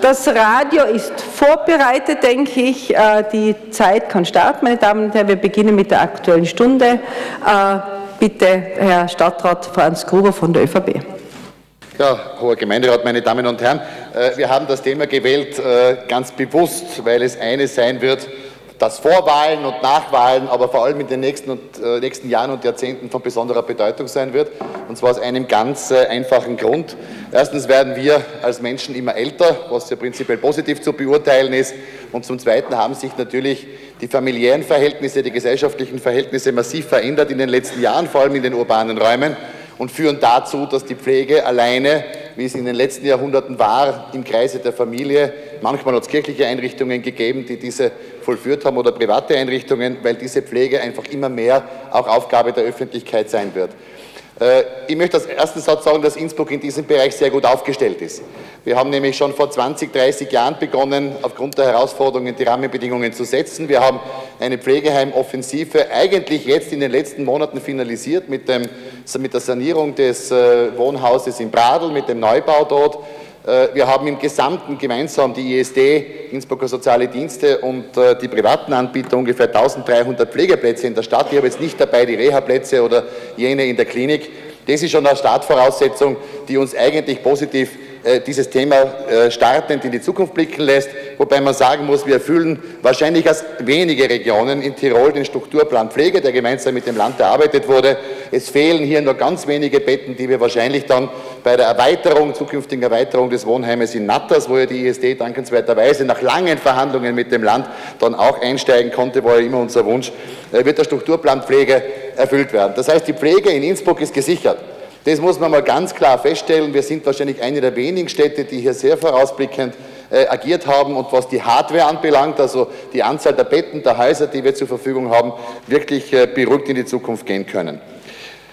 Das Radio ist vorbereitet, denke ich. Äh, die Zeit kann starten, meine Damen und Herren. Wir beginnen mit der Aktuellen Stunde. Äh, bitte, Herr Stadtrat Franz Gruber von der ÖVP. Ja, hoher Gemeinderat, meine Damen und Herren, äh, wir haben das Thema gewählt ganz bewusst, weil es eines sein wird, das vor Wahlen und nach Wahlen, aber vor allem in den nächsten, und, äh, nächsten Jahren und Jahrzehnten von besonderer Bedeutung sein wird. Und zwar aus einem ganz äh, einfachen Grund. Erstens werden wir als Menschen immer älter, was ja prinzipiell positiv zu beurteilen ist. Und zum Zweiten haben sich natürlich die familiären Verhältnisse, die gesellschaftlichen Verhältnisse massiv verändert in den letzten Jahren, vor allem in den urbanen Räumen und führen dazu, dass die Pflege alleine, wie es in den letzten Jahrhunderten war, im Kreise der Familie, manchmal hat es kirchliche Einrichtungen gegeben, die diese vollführt haben oder private Einrichtungen, weil diese Pflege einfach immer mehr auch Aufgabe der Öffentlichkeit sein wird. Äh, ich möchte als ersten Satz sagen, dass Innsbruck in diesem Bereich sehr gut aufgestellt ist. Wir haben nämlich schon vor 20, 30 Jahren begonnen, aufgrund der Herausforderungen die Rahmenbedingungen zu setzen. Wir haben eine Pflegeheimoffensive eigentlich jetzt in den letzten Monaten finalisiert mit, dem, mit der Sanierung des äh, Wohnhauses in Bradl, mit dem Neubau dort. Äh, wir haben im Gesamten gemeinsam die ISD, Innsbrucker Soziale Dienste und die privaten Anbieter ungefähr 1300 Pflegeplätze in der Stadt. Ich habe jetzt nicht dabei die Reha-Plätze oder jene in der Klinik. Das ist schon eine Startvoraussetzung, die uns eigentlich positiv äh, dieses Thema äh, startend in die Zukunft blicken lässt, wobei man sagen muss, wir erfüllen wahrscheinlich als wenige Regionen in Tirol den Strukturplan Pflege, der gemeinsam mit dem Land erarbeitet wurde. Es fehlen hier nur ganz wenige Betten, die wir wahrscheinlich dann bei der Erweiterung, zukünftigen Erweiterung des Wohnheimes in Natters, wo ja die ISD dankenswerterweise nach langen Verhandlungen mit dem Land dann auch einsteigen konnte, war ja immer unser Wunsch, äh, wird der Strukturplan Pflege erfüllt werden. Das heißt, die Pflege in Innsbruck ist gesichert. Das muss man mal ganz klar feststellen. Wir sind wahrscheinlich eine der wenigen Städte, die hier sehr vorausblickend äh, agiert haben und was die Hardware anbelangt, also die Anzahl der Betten, der Häuser, die wir zur Verfügung haben, wirklich äh, beruhigt in die Zukunft gehen können.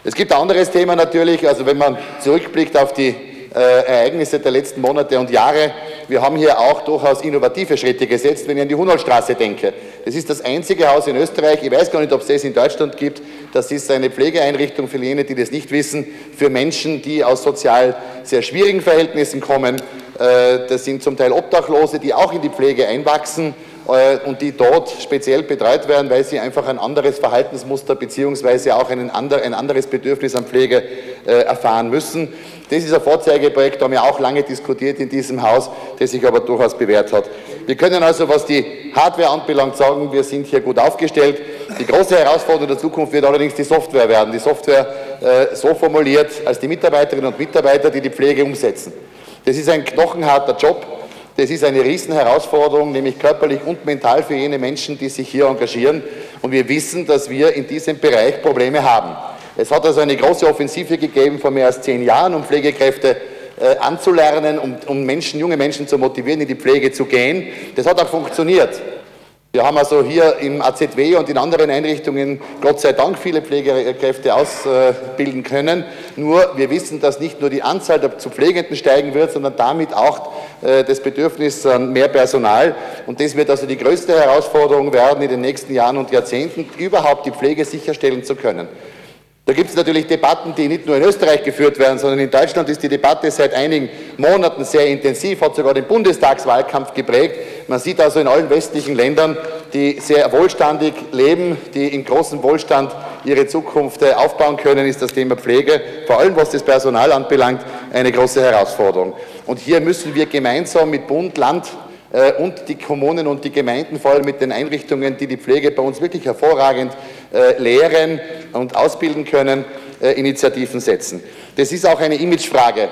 Es gibt ein anderes Thema natürlich, also wenn man zurückblickt auf die äh, Ereignisse der letzten Monate und Jahre. Wir haben hier auch durchaus innovative Schritte gesetzt, wenn ich an die Hunoltstraße denke. Das ist das einzige Haus in Österreich, ich weiß gar nicht, ob es das in Deutschland gibt, das ist eine Pflegeeinrichtung für jene, die das nicht wissen, für Menschen, die aus sozial sehr schwierigen Verhältnissen kommen. Äh, das sind zum Teil Obdachlose, die auch in die Pflege einwachsen äh, und die dort speziell betreut werden, weil sie einfach ein anderes Verhaltensmuster beziehungsweise auch ein anderes Bedürfnis an Pflege erfahren müssen. Das ist ein Vorzeigeprojekt, da haben wir auch lange diskutiert in diesem Haus, das sich aber durchaus bewährt hat. Wir können also, was die Hardware anbelangt, sagen, wir sind hier gut aufgestellt. Die große Herausforderung der Zukunft wird allerdings die Software werden. Die Software äh, so formuliert als die Mitarbeiterinnen und Mitarbeiter, die die Pflege umsetzen. Das ist ein knochenharter Job. Das ist eine Riesenherausforderung, nämlich körperlich und mental für jene Menschen, die sich hier engagieren. Und wir wissen, dass wir in diesem Bereich Probleme haben. Es hat also eine große Offensive gegeben vor mehr als zehn Jahren, um Pflegekräfte äh, anzulernen, um, um Menschen, junge Menschen zu motivieren, in die Pflege zu gehen. Das hat auch funktioniert. Wir haben also hier im AZW und in anderen Einrichtungen Gott sei Dank viele Pflegekräfte ausbilden können. Nur wir wissen, dass nicht nur die Anzahl der zu Pflegenden steigen wird, sondern damit auch äh, das Bedürfnis an mehr Personal. Und das wird also die größte Herausforderung werden in den nächsten Jahren und Jahrzehnten, überhaupt die Pflege sicherstellen zu können. Da gibt es natürlich Debatten, die nicht nur in Österreich geführt werden, sondern in Deutschland ist die Debatte seit einigen Monaten sehr intensiv, hat sogar den Bundestagswahlkampf geprägt. Man sieht also in allen westlichen Ländern, die sehr wohlstandig leben, die in großem Wohlstand ihre Zukunft äh, aufbauen können, ist das Thema Pflege, vor allem was das Personal anbelangt, eine große Herausforderung. Und hier müssen wir gemeinsam mit Bund, Land, und die Kommunen und die Gemeinden, vor allem mit den Einrichtungen, die die Pflege bei uns wirklich hervorragend äh, lehren und ausbilden können, äh, Initiativen setzen. Das ist auch eine Imagefrage.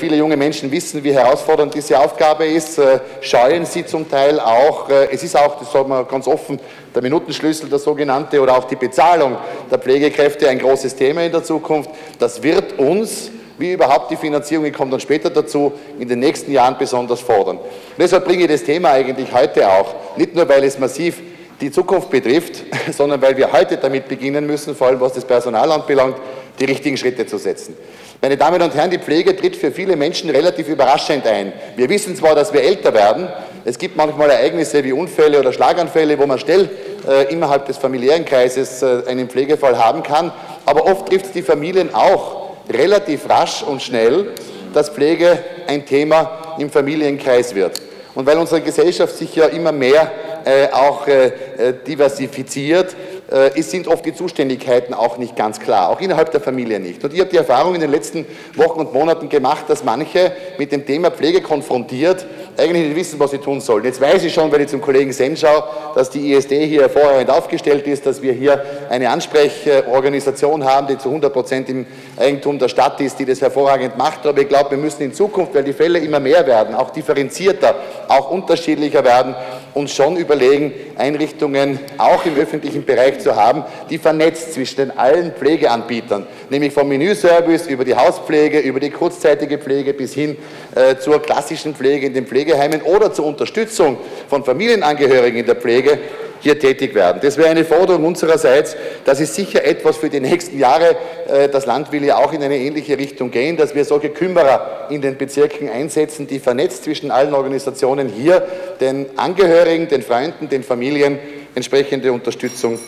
Viele junge Menschen wissen, wie herausfordernd diese Aufgabe ist, scheuen sie zum Teil auch. Es ist auch, das sagen wir ganz offen, der Minutenschlüssel, der sogenannte, oder auch die Bezahlung der Pflegekräfte ein großes Thema in der Zukunft. Das wird uns wie überhaupt die Finanzierung, ich komme dann später dazu, in den nächsten Jahren besonders fordern. Und deshalb bringe ich das Thema eigentlich heute auch, nicht nur weil es massiv die Zukunft betrifft, sondern weil wir heute damit beginnen müssen, vor allem was das Personal anbelangt, die richtigen Schritte zu setzen. Meine Damen und Herren, die Pflege tritt für viele Menschen relativ überraschend ein. Wir wissen zwar, dass wir älter werden, es gibt manchmal Ereignisse wie Unfälle oder Schlaganfälle, wo man schnell äh, innerhalb des familiären Kreises äh, einen Pflegefall haben kann, aber oft trifft es die Familien auch relativ rasch und schnell, dass Pflege ein Thema im Familienkreis wird. Und weil unsere Gesellschaft sich ja immer mehr äh, auch äh, äh diversifiziert, äh, es sind oft die Zuständigkeiten auch nicht ganz klar, auch innerhalb der Familie nicht. Und ich habe die Erfahrung in den letzten Wochen und Monaten gemacht, dass manche mit dem Thema Pflege konfrontiert eigentlich nicht wissen, was sie tun sollen. Jetzt weiß ich schon, wenn ich zum Kollegen Sen schaue, dass die ISD hier hervorragend aufgestellt ist, dass wir hier eine Ansprechorganisation haben, die zu 100 Prozent im Eigentum der Stadt ist, die das hervorragend macht. Aber ich glaube, wir müssen in Zukunft, weil die Fälle immer mehr werden, auch differenzierter, auch unterschiedlicher werden, uns schon überlegen, Einrichtungen auch im öffentlichen Bereich zu haben, die vernetzt zwischen den allen Pflegeanbietern, nämlich vom Menüservice über die Hauspflege, über die kurzzeitige Pflege bis hin äh, zur klassischen Pflege in den Pflegeheimen oder zur Unterstützung von Familienangehörigen in der Pflege hier tätig werden. Das wäre eine Forderung unsererseits. Das ist sicher etwas für die nächsten Jahre. Äh, das Land will ja auch in eine ähnliche Richtung gehen, dass wir solche Kümmerer in den Bezirken einsetzen, die vernetzt zwischen allen Organisationen hier den Angehörigen, den Freunden, den Familien entsprechende Unterstützung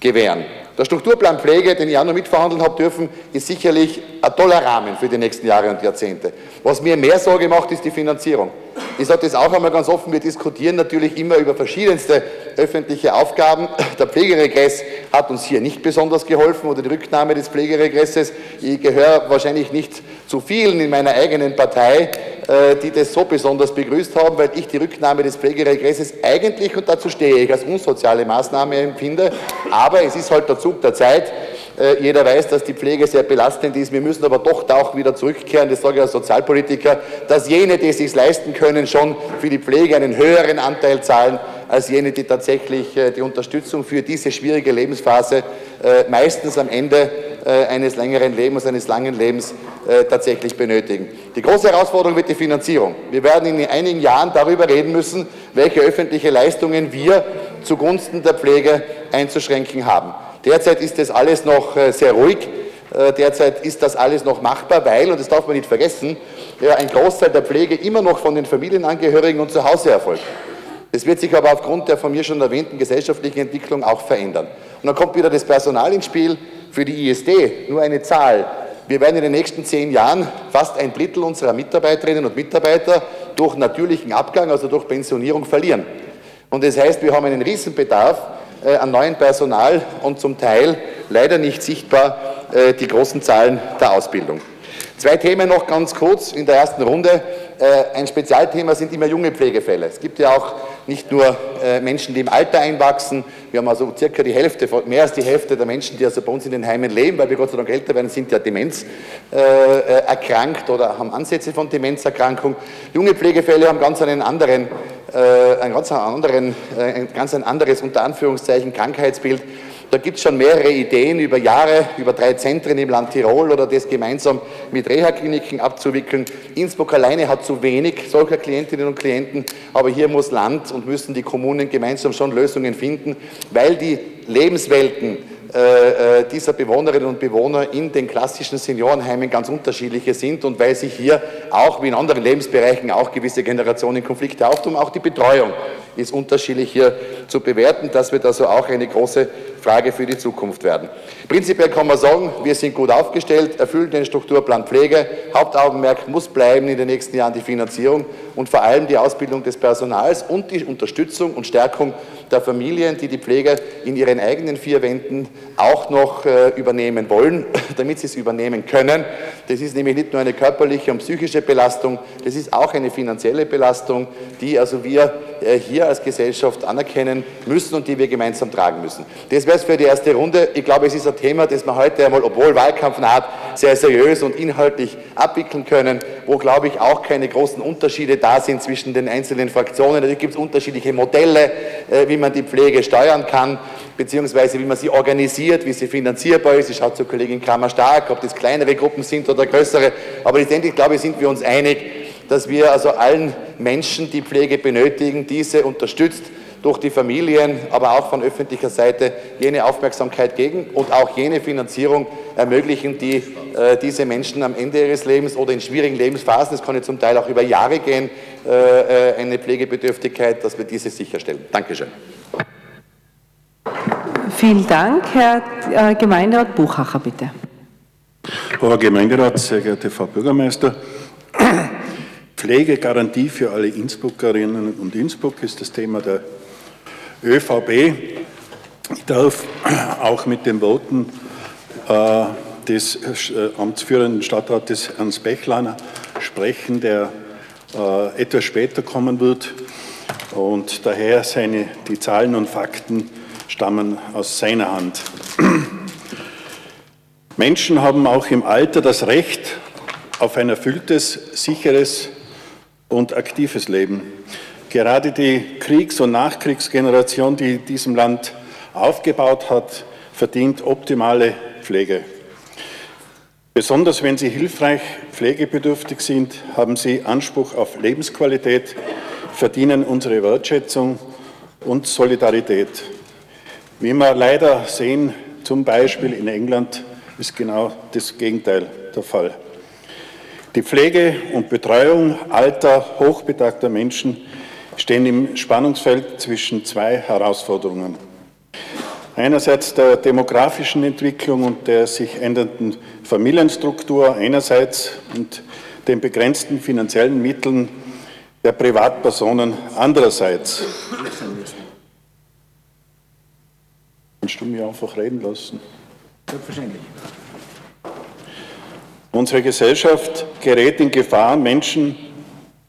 gewähren. Der Strukturplan Pflege, den ich auch noch mitverhandeln habe dürfen, ist sicherlich ein toller Rahmen für die nächsten Jahre und Jahrzehnte. Was mir mehr Sorge macht, ist die Finanzierung. Ich sage das auch einmal ganz offen, wir diskutieren natürlich immer über verschiedenste öffentliche Aufgaben. Der Pflegeregress hat uns hier nicht besonders geholfen oder die Rücknahme des Pflegeregresses. Ich gehöre wahrscheinlich nicht zu vielen in meiner eigenen Partei, äh, die das so besonders begrüßt haben, weil ich die Rücknahme des Pflegeregresses eigentlich, und dazu stehe ich, als unsoziale Maßnahme empfinde. Aber es ist halt der Zug der Zeit. Äh, jeder weiß, dass die Pflege sehr belastend ist. Wir müssen aber doch da auch wieder zurückkehren, das sage ich als Sozialpolitiker, dass jene, die es sich leisten können, schon für die Pflege einen höheren Anteil zahlen als jene, die tatsächlich äh, die Unterstützung für diese schwierige Lebensphase äh, meistens am Ende eines längeren Lebens, eines langen Lebens tatsächlich benötigen. Die große Herausforderung wird die Finanzierung. Wir werden in einigen Jahren darüber reden müssen, welche öffentliche Leistungen wir zugunsten der Pflege einzuschränken haben. Derzeit ist das alles noch äh, sehr ruhig. Äh, derzeit ist das alles noch machbar, weil, und das darf man nicht vergessen, ein Großteil der Pflege immer noch von den Familienangehörigen und zu Hause erfolgt. Es wird sich aber aufgrund der von mir schon erwähnten gesellschaftlichen Entwicklung auch verändern. Und dann kommt wieder das Personal ins Spiel. Für die ISD nur eine Zahl. Wir werden in den nächsten zehn Jahren fast ein Drittel unserer Mitarbeiterinnen und Mitarbeiter durch natürlichen Abgang, also durch Pensionierung, verlieren. Und das heißt, wir haben einen Riesenbedarf an neuem Personal und zum Teil leider nicht sichtbar äh, die großen Zahlen der Ausbildung. Zwei Themen noch ganz kurz in der ersten Runde. Äh, ein Spezialthema sind immer junge Pflegefälle. Es gibt ja auch nicht nur Menschen, die im Alter einwachsen. Wir haben also circa die Hälfte, mehr als die Hälfte der Menschen, die also bei uns in den Heimen leben, weil wir Gott sei Dank älter werden, sind ja Demenz erkrankt oder haben Ansätze von Demenzerkrankung. Junge Pflegefälle haben ganz einen anderen äh, ein ganz, anderen, äh, ein ganz ein anderes unter Anführungszeichen Krankheitsbild. Da gibt es schon mehrere Ideen über Jahre, über drei Zentren im Land Tirol oder das gemeinsam mit Reha-Kliniken abzuwickeln. Innsbruck alleine hat zu wenig solcher Klientinnen und Klienten, aber hier muss Land und müssen die Kommunen gemeinsam schon Lösungen finden, weil die Lebenswelten äh, äh, dieser Bewohnerinnen und Bewohner in den klassischen Seniorenheimen ganz unterschiedliche sind und weil sich hier auch wie in anderen Lebensbereichen auch gewisse Generationenkonflikte auftun. Auch die Betreuung ist unterschiedlich hier zu bewerten. Das wird also auch eine große Frage für die Zukunft werden. Prinzipiell kann man sagen, wir sind gut aufgestellt, erfüllen den Strukturplan Pflege. Hauptaugenmerk muss bleiben in den nächsten Jahren die Finanzierung und vor allem die Ausbildung des Personals und die Unterstützung und Stärkung der Familien, die die Pflege in ihren eigenen vier Wänden auch noch äh, übernehmen wollen, damit sie es übernehmen können. Das ist nämlich nicht nur eine körperliche und psychische Belastung, das ist auch eine finanzielle Belastung, die also wir äh, hier als Gesellschaft anerkennen müssen und die wir gemeinsam tragen müssen. Das wäre es für die erste Runde. Ich glaube, es ist ein Thema, das wir heute einmal, obwohl Wahlkampf naht, sehr seriös und inhaltlich abwickeln können, wo, glaube ich, auch keine großen Unterschiede da sind zwischen den einzelnen Fraktionen. Da gibt es unterschiedliche Modelle, äh, wie man die Pflege steuern kann, beziehungsweise wie man sie organisiert, wie sie finanzierbar ist. Ich schaue zur Kollegin Kramer stark, ob das kleinere Gruppen sind oder größere. Aber letztendlich, glaube ich, sind wir uns einig, dass wir also allen Menschen, die Pflege benötigen, diese unterstützt durch die Familien, aber auch von öffentlicher Seite jene Aufmerksamkeit gegen und auch jene Finanzierung ermöglichen, die äh, diese Menschen am Ende ihres Lebens oder in schwierigen Lebensphasen, das kann ja zum Teil auch über Jahre gehen, äh, äh eine Pflegebedürftigkeit, dass wir diese sicherstellen. Dankeschön. Vielen Dank. Herr äh, Gemeinderat Buchacher, bitte. Herr Gemeinderat, sehr geehrte Frau Bürgermeister, Pflegegarantie für alle Innsbruckerinnen und Innsbruck ist das Thema der ÖVP. Ich darf auch mit den Worten äh, des äh, amtsführenden Stadtrates Ernst Bechlaner sprechen, der äh, etwas später kommen wird und daher seine, die Zahlen und Fakten stammen aus seiner Hand. Menschen haben auch im Alter das Recht auf ein erfülltes, sicheres und aktives Leben. Gerade die Kriegs- und Nachkriegsgeneration, die diesem Land aufgebaut hat, verdient optimale Pflege. Besonders wenn sie hilfreich pflegebedürftig sind, haben sie Anspruch auf Lebensqualität, verdienen unsere Wertschätzung und Solidarität. Wie wir leider sehen, zum Beispiel in England, ist genau das Gegenteil der Fall. Die Pflege und Betreuung alter, hochbetagter Menschen stehen im Spannungsfeld zwischen zwei Herausforderungen. Einerseits der demografischen Entwicklung und der sich ändernden Familienstruktur einerseits und den begrenzten finanziellen Mitteln der Privatpersonen andererseits. Kannst du mich einfach reden lassen? Selbstverständlich. Unsere Gesellschaft gerät in Gefahr, Menschen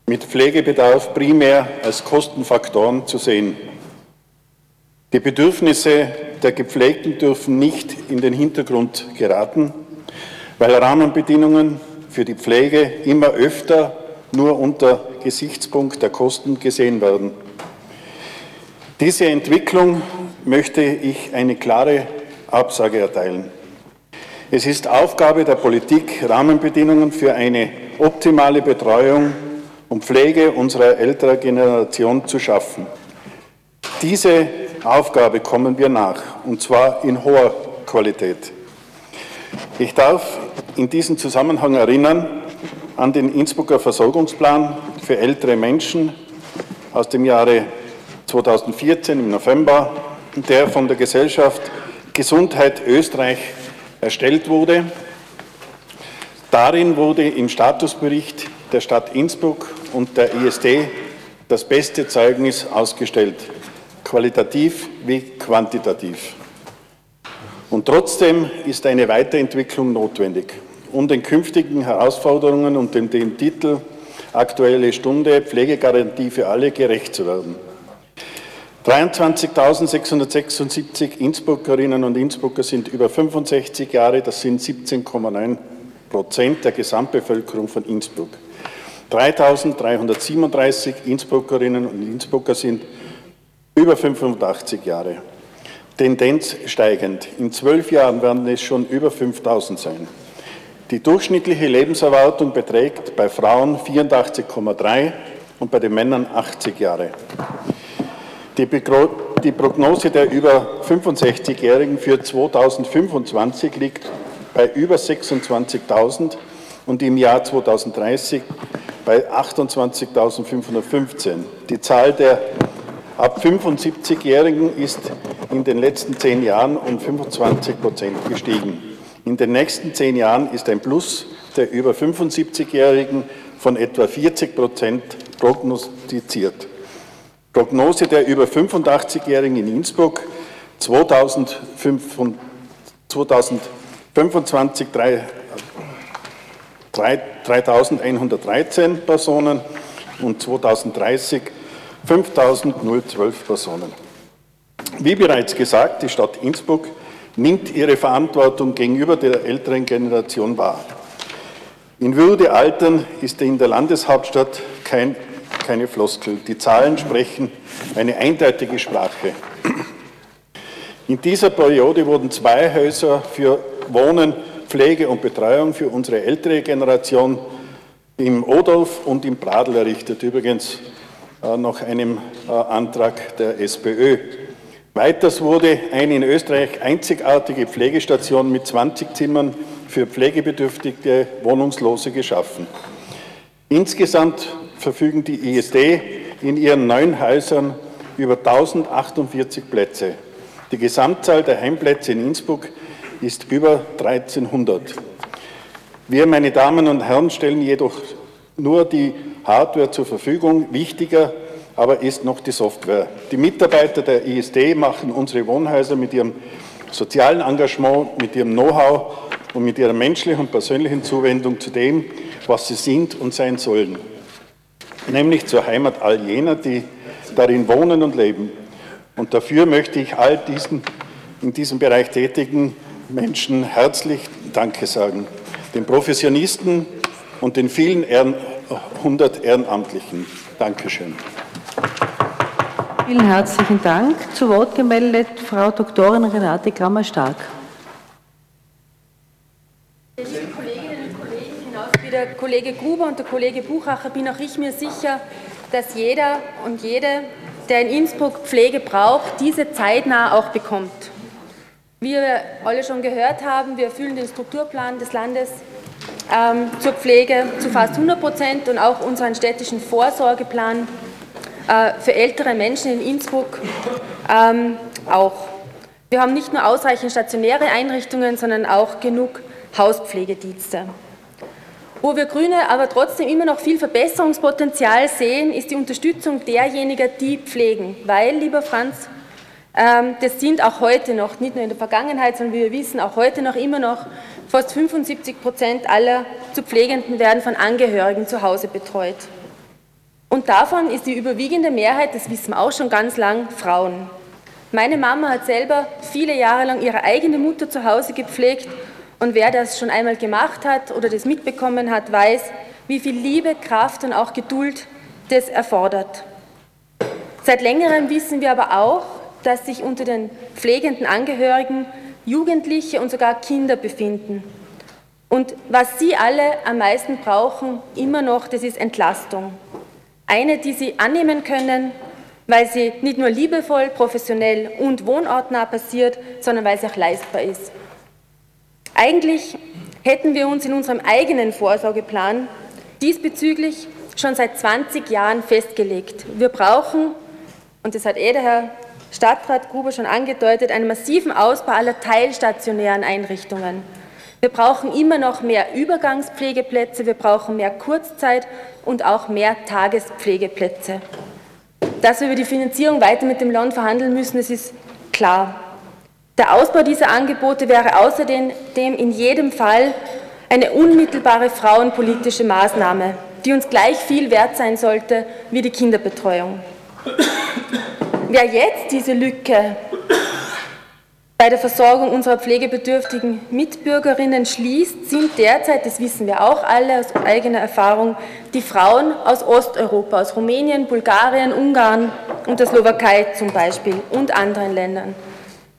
mit Pflegebedarf primär als Kostenfaktoren zu sehen. Die Bedürfnisse der Gepflegten dürfen nicht in den Hintergrund geraten, weil Rahmenbedingungen für die Pflege immer öfter nur unter Gesichtspunkt der Kosten gesehen werden. Diese Entwicklung möchte ich eine klare Absage erteilen. Es ist Aufgabe der Politik, Rahmenbedingungen für eine optimale Betreuung und Pflege unserer älteren Generation zu schaffen. Diese Aufgabe kommen wir nach, und zwar in hoher Qualität. Ich darf in diesem Zusammenhang erinnern an den Innsbrucker Versorgungsplan für ältere Menschen aus dem Jahre 2014 im November, der von der Gesellschaft Gesundheit Österreich erstellt wurde. Darin wurde im Statusbericht der Stadt Innsbruck und der ISD das beste Zeugnis ausgestellt, qualitativ wie quantitativ. Und trotzdem ist eine Weiterentwicklung notwendig, um den künftigen Herausforderungen und dem, dem Titel Aktuelle Stunde Pflegegarantie für alle gerecht zu werden. 23.676 Innsbruckerinnen und Innsbrucker sind über 65 Jahre, das sind 17,9 Prozent der Gesamtbevölkerung von Innsbruck. 3.337 Innsbruckerinnen und Innsbrucker sind über 85 Jahre. Tendenz steigend. In zwölf Jahren werden es schon über 5000 sein. Die durchschnittliche Lebenserwartung beträgt bei Frauen 84,3 und bei den Männern 80 Jahre. Die, Prognose der über 65-Jährigen für 2025 liegt bei über 26.000 und im Jahr 2030 bei 28.515. Die Zahl der ab 75-Jährigen ist in den letzten zehn Jahren um 25 Prozent gestiegen. In den nächsten zehn Jahren ist ein Plus der über 75-Jährigen von etwa 40 Prozent prognostiziert. Prognose der über 85-Jährigen in Innsbruck 2025 3113 Personen und 2030 5012 Personen. Wie bereits gesagt, die Stadt Innsbruck nimmt ihre Verantwortung gegenüber der älteren Generation wahr. In Würde altern ist in der Landeshauptstadt kein keine Floskel. Die Zahlen sprechen eine eindeutige Sprache. In dieser Periode wurden zwei Häuser für Wohnen, Pflege und Betreuung für unsere ältere Generation im Odolf und im Pradl errichtet, übrigens äh, nach einem äh, Antrag der SPÖ. Weiters wurde eine in Österreich einzigartige Pflegestation mit 20 Zimmern für pflegebedürftige Wohnungslose geschaffen. Insgesamt verfügen die ISD in ihren neun Häusern über 1048 Plätze. Die Gesamtzahl der Heimplätze in Innsbruck ist über 1300. Wir, meine Damen und Herren, stellen jedoch nur die Hardware zur Verfügung. Wichtiger aber ist noch die Software. Die Mitarbeiter der ISD machen unsere Wohnhäuser mit ihrem sozialen Engagement, mit ihrem Know-how und mit ihrer menschlichen und persönlichen Zuwendung zu dem, was sie sind und sein sollen, nämlich zur Heimat all jener, die darin wohnen und leben. Und dafür möchte ich all diesen in diesem Bereich tätigen Menschen herzlich Danke sagen, den Professionisten und den vielen Ehren, 100 Ehrenamtlichen. Dankeschön. Vielen herzlichen Dank. Zu Wort gemeldet Frau Doktorin Renate Grammer-Stark. Liebe Kolleginnen und Kollegen, genauso wie der Kollege Gruber und der Kollege Buchacher bin auch ich mir sicher, dass jeder und jede, der in Innsbruck Pflege braucht, diese zeitnah auch bekommt. Wie wir alle schon gehört haben, wir erfüllen den Strukturplan des Landes ähm, zur Pflege zu fast 100 Prozent und auch unseren städtischen Vorsorgeplan äh, für ältere Menschen in Innsbruck ähm, auch. Wir haben nicht nur ausreichend stationäre Einrichtungen, sondern auch genug Hauspflegedienste. Wo wir Grüne aber trotzdem immer noch viel Verbesserungspotenzial sehen, ist die Unterstützung derjenigen, die pflegen. Weil, lieber Franz, ähm, das sind auch heute noch, nicht nur in der Vergangenheit, sondern wie wir wissen, auch heute noch immer noch fast 75 Prozent aller zu Pflegenden werden von Angehörigen zu Hause betreut. Und davon ist die überwiegende Mehrheit, das wissen wir auch schon ganz lang, Frauen. Meine Mama hat selber viele Jahre lang ihre eigene Mutter zu Hause gepflegt und wer das schon einmal gemacht hat oder das mitbekommen hat, weiß, wie viel Liebe, Kraft und auch Geduld das erfordert. Seit längerem wissen wir aber auch, dass sich unter den pflegenden Angehörigen Jugendliche und sogar Kinder befinden. Und was sie alle am meisten brauchen, immer noch, das ist Entlastung. Eine, die sie annehmen können, weil sie nicht nur liebevoll, professionell und wohnortnah passiert, sondern weil sie auch leistbar ist. Eigentlich hätten wir uns in unserem eigenen Vorsorgeplan diesbezüglich schon seit 20 Jahren festgelegt. Wir brauchen, und das hat eh der Herr Stadtrat Gruber schon angedeutet, einen massiven Ausbau aller teilstationären Einrichtungen. Wir brauchen immer noch mehr Übergangspflegeplätze, wir brauchen mehr Kurzzeit und auch mehr Tagespflegeplätze. Dass wir über die Finanzierung weiter mit dem Land verhandeln müssen, das ist klar. Der Ausbau dieser Angebote wäre außerdem in jedem Fall eine unmittelbare frauenpolitische Maßnahme, die uns gleich viel wert sein sollte wie die Kinderbetreuung. Wer jetzt diese Lücke bei der Versorgung unserer pflegebedürftigen Mitbürgerinnen schließt, sind derzeit, das wissen wir auch alle aus eigener Erfahrung, die Frauen aus Osteuropa, aus Rumänien, Bulgarien, Ungarn und der Slowakei zum Beispiel und anderen Ländern.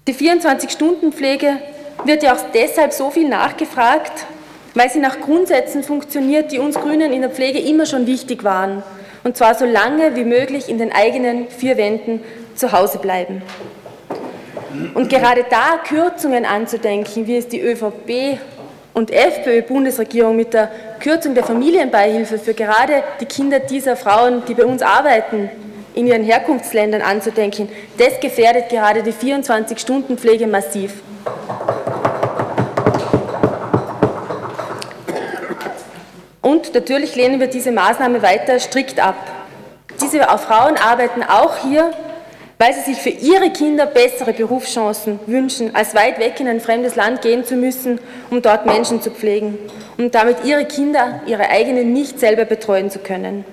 Die 24-Stunden-Pflege wird ja auch deshalb so viel nachgefragt, weil sie nach Grundsätzen funktioniert, die uns Grünen in der Pflege immer schon wichtig waren und zwar so lange wie möglich in den eigenen vier Wänden zu Hause bleiben. Und gerade da Kürzungen anzudenken, wie es die ÖVP und FPÖ-Bundesregierung mit der Kürzung der Familienbeihilfe für gerade die Kinder dieser Frauen, die bei uns arbeiten, in ihren Herkunftsländern anzudenken, das gefährdet gerade die 24-Stunden-Pflege massiv. Und natürlich lehnen wir diese Maßnahme weiter strikt ab. Diese Frauen arbeiten auch hier, weil sie sich für ihre Kinder bessere Berufschancen wünschen, als weit weg in ein fremdes Land gehen zu müssen, um dort Menschen zu pflegen und damit ihre Kinder, ihre eigenen nicht selber betreuen zu können.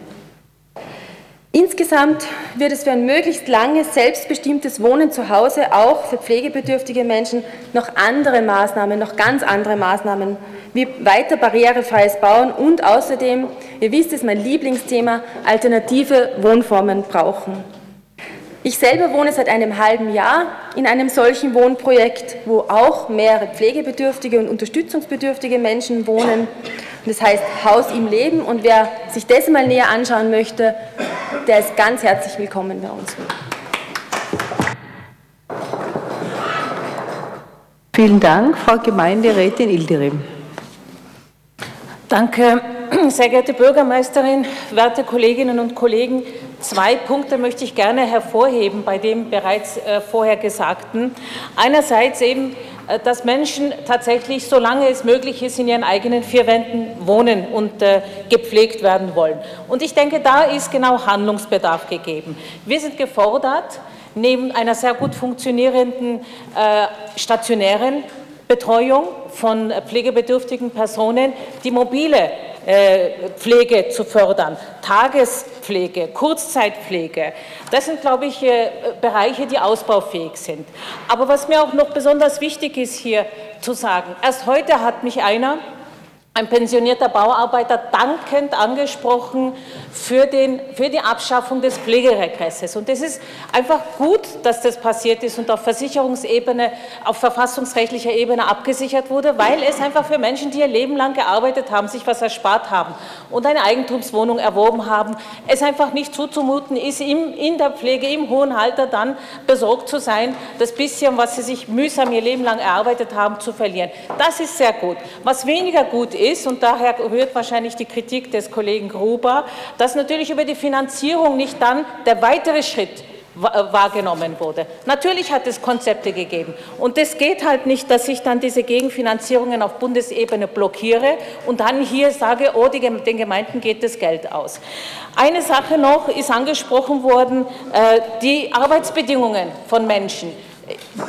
Insgesamt wird es für ein möglichst langes, selbstbestimmtes Wohnen zu Hause auch für pflegebedürftige Menschen noch andere Maßnahmen, noch ganz andere Maßnahmen wie weiter barrierefreies Bauen und außerdem, ihr wisst es, mein Lieblingsthema, alternative Wohnformen brauchen. Ich selber wohne seit einem halben Jahr in einem solchen Wohnprojekt, wo auch mehrere pflegebedürftige und unterstützungsbedürftige Menschen wohnen. Das heißt Haus im Leben und wer sich das mal näher anschauen möchte, der ist ganz herzlich willkommen bei uns. Vielen Dank, Frau Gemeinderätin Ildirim. Danke, sehr geehrte Bürgermeisterin, werte Kolleginnen und Kollegen. Zwei Punkte möchte ich gerne hervorheben bei dem bereits äh, vorher Gesagten. Einerseits eben, äh, dass Menschen tatsächlich, solange es möglich ist, in ihren eigenen vier Wänden wohnen und äh, gepflegt werden wollen. Und ich denke, da ist genau Handlungsbedarf gegeben. Wir sind gefordert, neben einer sehr gut funktionierenden äh, stationären Betreuung von pflegebedürftigen Personen die mobile äh, Pflege zu fördern, Tagespflege, Kurzzeitpflege. Das sind, glaube ich, äh, Bereiche, die ausbaufähig sind. Aber was mir auch noch besonders wichtig ist hier zu sagen, erst heute hat mich einer ein pensionierter Bauarbeiter dankend angesprochen für, den, für die Abschaffung des Pflegeregresses. Und es ist einfach gut, dass das passiert ist und auf Versicherungsebene, auf verfassungsrechtlicher Ebene abgesichert wurde, weil es einfach für Menschen, die ihr Leben lang gearbeitet haben, sich was erspart haben und eine Eigentumswohnung erworben haben, es einfach nicht zuzumuten ist, im, in der Pflege im hohen Alter dann besorgt zu sein, das bisschen, was sie sich mühsam ihr Leben lang erarbeitet haben, zu verlieren. Das ist sehr gut. Was weniger gut ist, ist, und daher rührt wahrscheinlich die Kritik des Kollegen Gruber, dass natürlich über die Finanzierung nicht dann der weitere Schritt wahrgenommen wurde. Natürlich hat es Konzepte gegeben. Und es geht halt nicht, dass ich dann diese Gegenfinanzierungen auf Bundesebene blockiere und dann hier sage, oh, die, den Gemeinden geht das Geld aus. Eine Sache noch ist angesprochen worden, äh, die Arbeitsbedingungen von Menschen.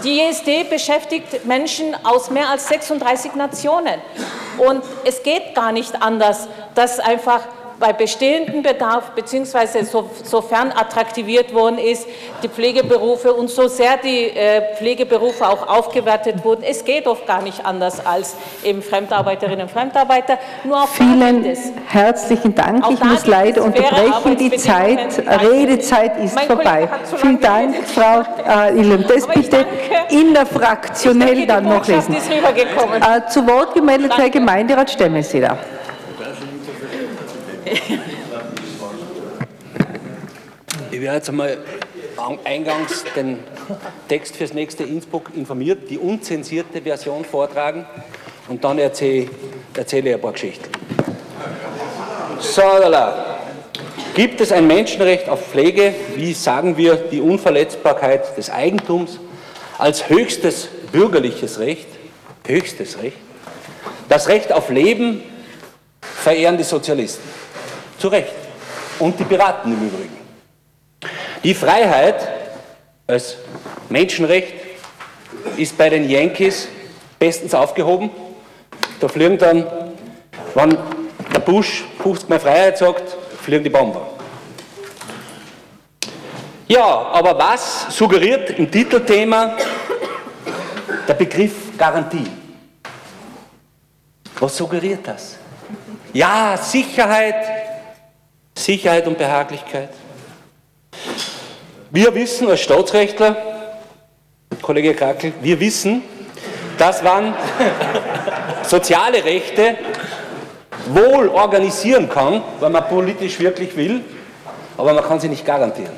Die ISD beschäftigt Menschen aus mehr als 36 Nationen. Und es geht gar nicht anders, dass einfach bei bestehendem Bedarf, beziehungsweise so, sofern attraktiviert worden ist, die Pflegeberufe und so sehr die äh, Pflegeberufe auch aufgewertet wurden. Es geht oft gar nicht anders als eben Fremdarbeiterinnen und Fremdarbeiter. Nur auch Vielen herzlichen Dank. ich muss leider unterbrechen. Die Zeit, Redezeit ist vorbei. Vielen Dank, Frau äh, Ilem. Das bitte innerfraktionell dann noch lesen. Äh, zu Wort gemeldet Herr Gemeinderat Stemmeseder. Ich werde jetzt einmal eingangs den Text fürs nächste Innsbruck informiert, die unzensierte Version vortragen und dann erzähle, erzähle ich ein paar Geschichten. So, lala. Gibt es ein Menschenrecht auf Pflege, wie sagen wir die Unverletzbarkeit des Eigentums als höchstes bürgerliches Recht, höchstes Recht? Das Recht auf Leben verehren die Sozialisten. Zu Recht. Und die Piraten im Übrigen. Die Freiheit als Menschenrecht ist bei den Yankees bestens aufgehoben. Da fliegen dann, wenn der Bush 50 Mal Freiheit sagt, fliegen die Bomber. Ja, aber was suggeriert im Titelthema der Begriff Garantie? Was suggeriert das? Ja, Sicherheit, Sicherheit und Behaglichkeit. Wir wissen als Staatsrechtler, Kollege Krakel, wir wissen, dass man soziale Rechte wohl organisieren kann, wenn man politisch wirklich will, aber man kann sie nicht garantieren.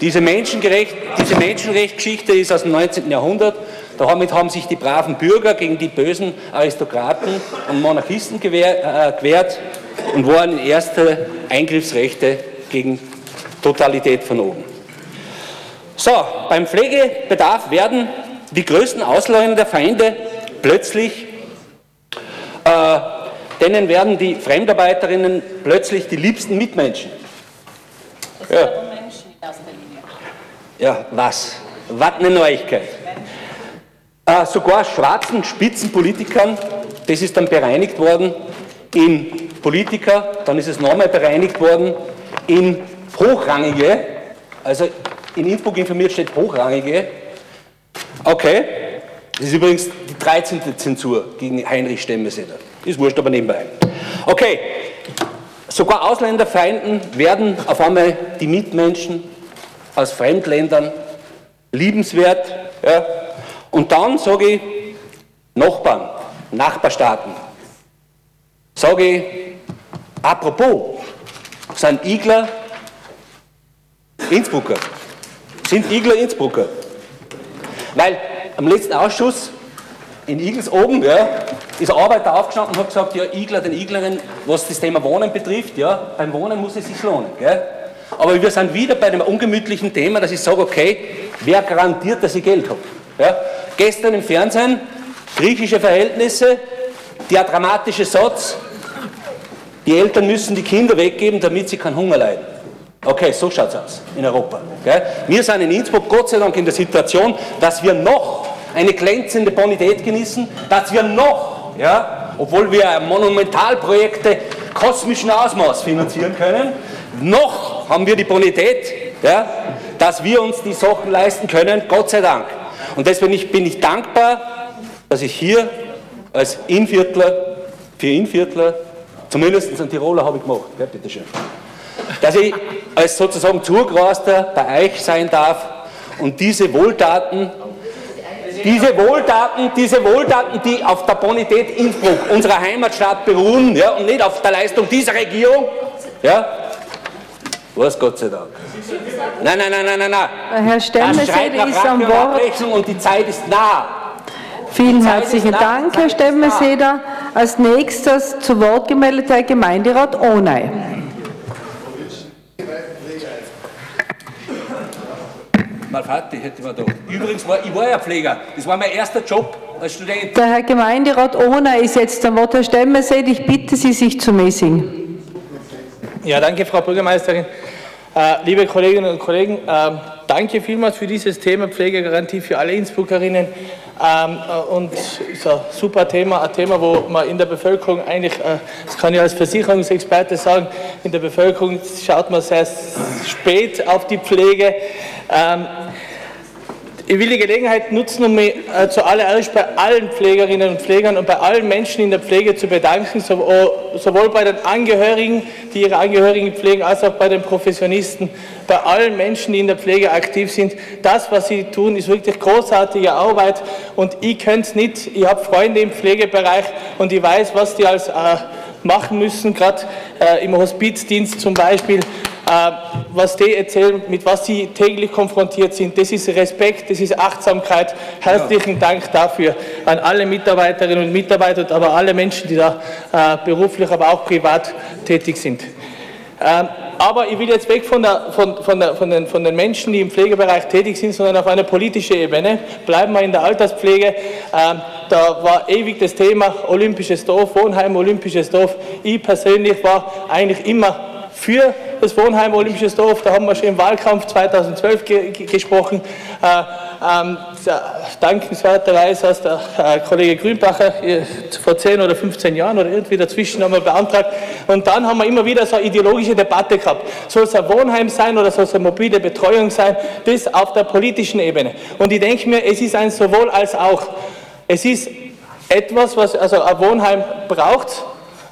Diese, Menschengerecht, diese Menschenrechtsgeschichte ist aus dem 19. Jahrhundert. Damit haben sich die braven Bürger gegen die bösen Aristokraten und Monarchisten äh, gewehrt und waren erste Eingriffsrechte gegen Totalität von oben. So, beim Pflegebedarf werden die größten Ausläufer der Feinde plötzlich, äh, denen werden die Fremdarbeiterinnen plötzlich die liebsten Mitmenschen. Ja. ja, was? Was eine Neuigkeit. Äh, sogar schwarzen Spitzenpolitikern, das ist dann bereinigt worden in Politiker, dann ist es nochmal bereinigt worden in hochrangige, also in Innsbruck informiert steht hochrangige. Okay, das ist übrigens die 13. Zensur gegen Heinrich Stemmeseder. Ist wurscht, aber nebenbei. Okay, sogar Ausländerfeinden werden auf einmal die Mitmenschen aus Fremdländern liebenswert. Ja. Und dann sage ich Nachbarn, Nachbarstaaten. Sage ich, Apropos, sind Igler Innsbrucker? Sind Igler Innsbrucker? Weil am letzten Ausschuss in Igels oben ja, ist ein Arbeiter aufgestanden und hat gesagt, ja, Igler, den Iglerin, was das Thema Wohnen betrifft, ja, beim Wohnen muss es sich lohnen. Gell? Aber wir sind wieder bei einem ungemütlichen Thema, dass ich sage, okay, wer garantiert, dass ich Geld habe? Ja? Gestern im Fernsehen, griechische Verhältnisse, der dramatische Satz, die Eltern müssen die Kinder weggeben, damit sie keinen Hunger leiden. Okay, so schaut es aus in Europa. Okay? Wir sind in Innsbruck Gott sei Dank in der Situation, dass wir noch eine glänzende Bonität genießen, dass wir noch, ja, obwohl wir Monumentalprojekte kosmischen Ausmaß finanzieren können, noch haben wir die Bonität, ja, dass wir uns die Sachen leisten können, Gott sei Dank. Und deswegen bin ich dankbar, dass ich hier als Inviertler, für Inviertler, zumindest ein Tiroler habe ich gemacht, ja, bitteschön, dass ich als sozusagen Zugraster bei euch sein darf und diese Wohltaten diese Wohltaten, diese Wohltaten, die auf der Bonität Innsbruck, unserer Heimatstadt, beruhen ja, und nicht auf der Leistung dieser Regierung, ja, was Gott sei Dank. Nein, nein, nein, nein, nein, nein. Herr Stemmeseder ist am Wort. Und die Zeit ist nah. Vielen herzlichen Dank, Herr Stemmeseder. Als nächstes zu Wort gemeldet Herr Gemeinderat Ohney. Malfatti hätte man da. Übrigens, war, ich war ja Pfleger. Das war mein erster Job als Student. Der Herr Gemeinderat Ohner ist jetzt am Wort. Herr Stemmesed, ich bitte Sie, sich zu mäßigen. Ja, danke, Frau Bürgermeisterin. Äh, liebe Kolleginnen und Kollegen, äh, danke vielmals für dieses Thema Pflegegarantie für alle Innsbruckerinnen. Ähm, äh, und ist ein super Thema, ein Thema, wo man in der Bevölkerung eigentlich, äh, das kann ich als Versicherungsexperte sagen, in der Bevölkerung schaut man sehr spät auf die Pflege. Ähm, ich will die Gelegenheit nutzen, um mich äh, zuallererst bei allen Pflegerinnen und Pflegern und bei allen Menschen in der Pflege zu bedanken, sowohl bei den Angehörigen, die ihre Angehörigen pflegen, als auch bei den Professionisten, bei allen Menschen, die in der Pflege aktiv sind. Das, was sie tun, ist wirklich großartige Arbeit und ich könnte es nicht. Ich habe Freunde im Pflegebereich und ich weiß, was die als äh, machen müssen, gerade äh, im Hospizdienst zum Beispiel, was die erzählen, mit was sie täglich konfrontiert sind. Das ist Respekt, das ist Achtsamkeit. Herzlichen Dank dafür an alle Mitarbeiterinnen und Mitarbeiter, aber alle Menschen, die da äh, beruflich, aber auch privat tätig sind. Ähm, aber ich will jetzt weg von, der, von, von, der, von, den, von, den, Menschen, die im Pflegebereich tätig sind, sondern auf eine politische Ebene. Bleiben wir in der Alterspflege. Ähm, da war ewig das Thema Olympisches Dorf, Wohnheim, Olympisches Dorf. Ich persönlich war eigentlich immer für das Wohnheim Olympisches Dorf, da haben wir schon im Wahlkampf 2012 ge gesprochen. Äh, ähm, dankenswerterweise hat der äh, Kollege Grünbacher äh, vor 10 oder 15 Jahren oder irgendwie dazwischen wir beantragt. Und dann haben wir immer wieder so eine ideologische Debatte gehabt. Soll es ein Wohnheim sein oder soll es eine mobile Betreuung sein? Das auf der politischen Ebene. Und ich denke mir, es ist ein sowohl als auch. Es ist etwas, was also ein Wohnheim braucht,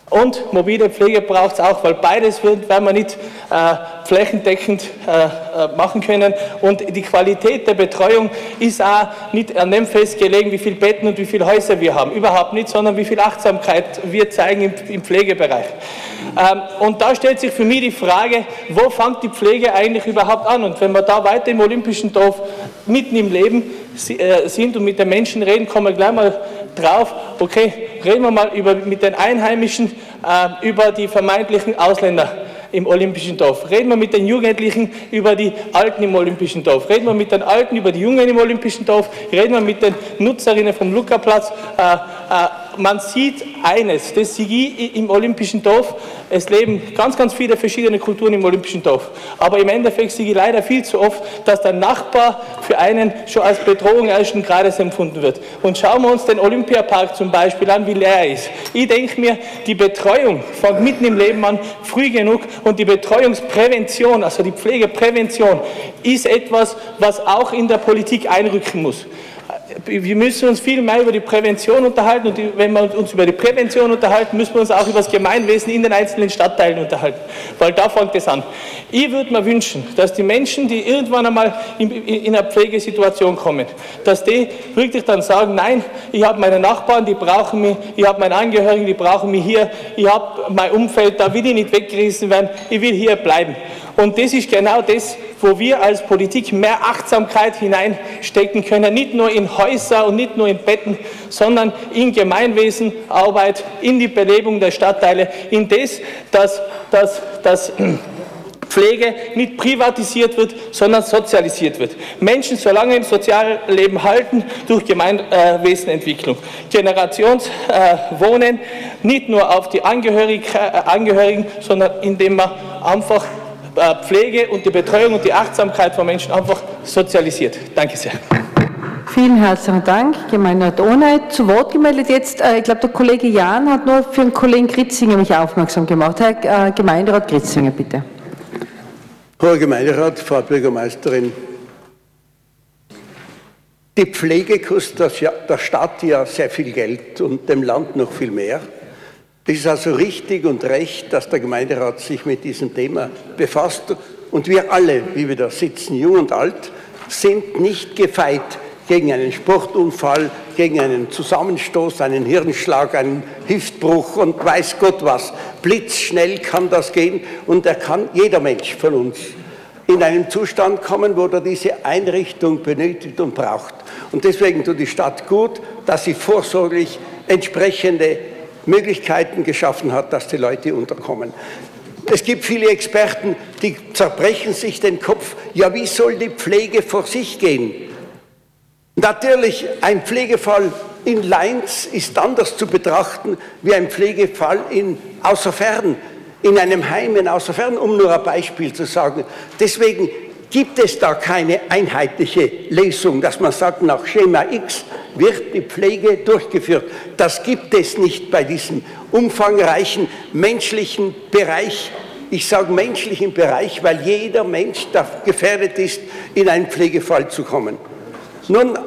und mobile Pflege braucht es auch, weil beides wird, werden wir nicht äh, flächendeckend äh, äh, machen können. Und die Qualität der Betreuung ist auch nicht an dem festgelegt, wie viele Betten und wie viele Häuser wir haben. Überhaupt nicht, sondern wie viel Achtsamkeit wir zeigen im, im Pflegebereich. Ähm, und da stellt sich für mich die Frage, wo fängt die Pflege eigentlich überhaupt an? Und wenn wir da weiter im Olympischen Dorf mitten im Leben sind und mit den Menschen reden, kommen wir gleich mal drauf, okay, reden wir mal über, mit den Einheimischen äh, über die vermeintlichen Ausländer im Olympischen Dorf. Reden wir mit den Jugendlichen über die Alten im Olympischen Dorf. Reden wir mit den Alten über die Jungen im Olympischen Dorf. Reden wir mit den Nutzerinnen vom Lukaplatz. Äh, äh, man sieht eines, das ich im Olympischen Dorf, es leben ganz, ganz viele verschiedene Kulturen im Olympischen Dorf. Aber im Endeffekt ich leider viel zu oft, dass der Nachbar für einen schon als Bedrohung ersten Grades empfunden wird. Und schauen wir uns den Olympiapark zum Beispiel an, wie leer er ist. Ich denke mir, die Betreuung fängt mitten im Leben an, früh genug und die Betreuungsprävention, also die Pflegeprävention, ist etwas, was auch in der Politik einrücken muss wir müssen uns viel mehr über die Prävention unterhalten und wenn wir uns über die Prävention unterhalten, müssen wir uns auch über das Gemeinwesen in den einzelnen Stadtteilen unterhalten, weil da fängt es an. Ich würde mir wünschen, dass die Menschen, die irgendwann einmal in, in eine Pflegesituation kommen, dass die wirklich dann sagen, nein, ich habe meine Nachbarn, die brauchen mich, ich habe meine Angehörigen, die brauchen mich hier, ich habe mein Umfeld, da will ich nicht weggerissen werden, ich will hier bleiben. Und das ist genau das, wo wir als Politik mehr Achtsamkeit hineinstecken können, nicht nur in Häuser und nicht nur in Betten, sondern in Gemeinwesen, Arbeit, in die Belebung der Stadtteile, in das, dass, dass, dass Pflege nicht privatisiert wird, sondern sozialisiert wird. Menschen so lange im Sozialleben halten durch Gemeinwesenentwicklung. Generationswohnen äh, nicht nur auf die Angehörigen, äh, Angehörigen sondern indem man einfach Pflege und die Betreuung und die Achtsamkeit von Menschen einfach sozialisiert. Danke sehr. Vielen herzlichen Dank, Gemeinderat Ohne. Zu Wort gemeldet jetzt, äh, ich glaube, der Kollege Jahn hat nur für den Kollegen Gritzinger mich aufmerksam gemacht. Herr äh, Gemeinderat Gritzinger, bitte. Hoher Gemeinderat, Frau Bürgermeisterin, die Pflege kostet der Stadt ja sehr viel Geld und dem Land noch viel mehr. Es ist also richtig und recht, dass der Gemeinderat sich mit diesem Thema befasst. Und wir alle, wie wir da sitzen, jung und alt, sind nicht gefeit gegen einen Sportunfall, gegen einen Zusammenstoß, einen Hirnschlag, einen Hüftbruch und weiß Gott was. Blitzschnell kann das gehen und er kann jeder Mensch von uns in einen Zustand kommen, wo er diese Einrichtung benötigt und braucht. Und deswegen tut die Stadt gut, dass sie vorsorglich entsprechende Möglichkeiten geschaffen hat, dass die Leute unterkommen. Es gibt viele Experten, die zerbrechen sich den Kopf, ja, wie soll die Pflege vor sich gehen? Natürlich, ein Pflegefall in Leins ist anders zu betrachten wie ein Pflegefall in Außerfern, in einem Heim in Außerfern, um nur ein Beispiel zu sagen. Deswegen gibt es da keine einheitliche Lesung, dass man sagt, nach Schema X wird die Pflege durchgeführt. Das gibt es nicht bei diesem umfangreichen menschlichen Bereich. Ich sage menschlichen Bereich, weil jeder Mensch gefährdet ist, in einen Pflegefall zu kommen. Nun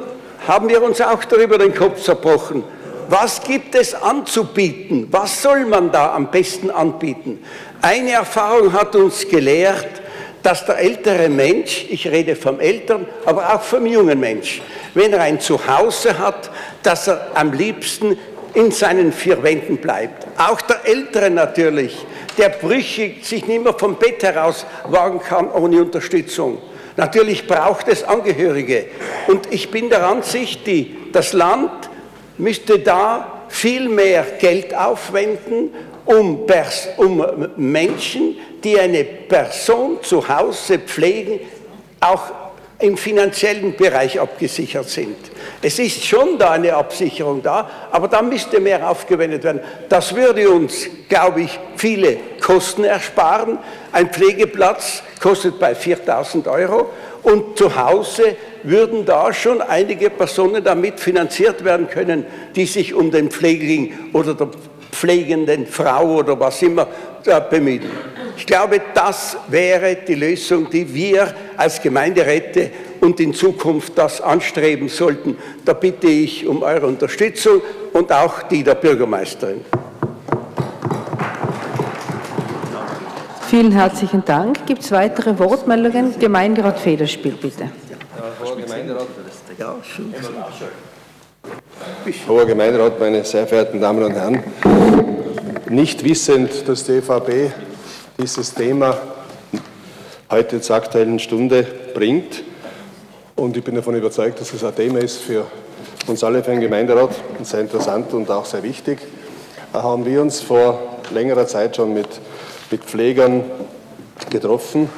haben wir uns auch darüber den Kopf zerbrochen. Was gibt es anzubieten? Was soll man da am besten anbieten? Eine Erfahrung hat uns gelehrt, dass der ältere Mensch, ich rede vom Eltern, aber auch vom jungen Mensch, wenn er ein Zuhause hat, dass er am liebsten in seinen vier Wänden bleibt. Auch der Ältere natürlich, der brüchig sich nicht mehr vom Bett heraus wagen kann ohne Unterstützung. Natürlich braucht es Angehörige. Und ich bin der Ansicht, die, das Land müsste da viel mehr Geld aufwenden, um, Pers um Menschen, die eine Person zu Hause pflegen, auch im finanziellen Bereich abgesichert sind. Es ist schon da eine Absicherung da, aber da müsste mehr aufgewendet werden. Das würde uns, glaube ich, viele Kosten ersparen. Ein Pflegeplatz kostet bei 4000 Euro und zu Hause würden da schon einige Personen damit finanziert werden können, die sich um den Pflegling oder der pflegenden Frau oder was immer äh, bemühen. Ich glaube, das wäre die Lösung, die wir als Gemeinderäte und in Zukunft das anstreben sollten. Da bitte ich um eure Unterstützung und auch die der Bürgermeisterin. Vielen herzlichen Dank. Gibt es weitere Wortmeldungen? Gemeinderat Federspiel, bitte. Hoher Gemeinderat, meine sehr verehrten Damen und Herren, nicht wissend, dass die ÖVP dieses Thema heute zur Aktuellen Stunde bringt, und ich bin davon überzeugt, dass es ein Thema ist für uns alle, für den Gemeinderat, und sehr interessant und auch sehr wichtig, haben wir uns vor längerer Zeit schon mit mit Pflegern getroffen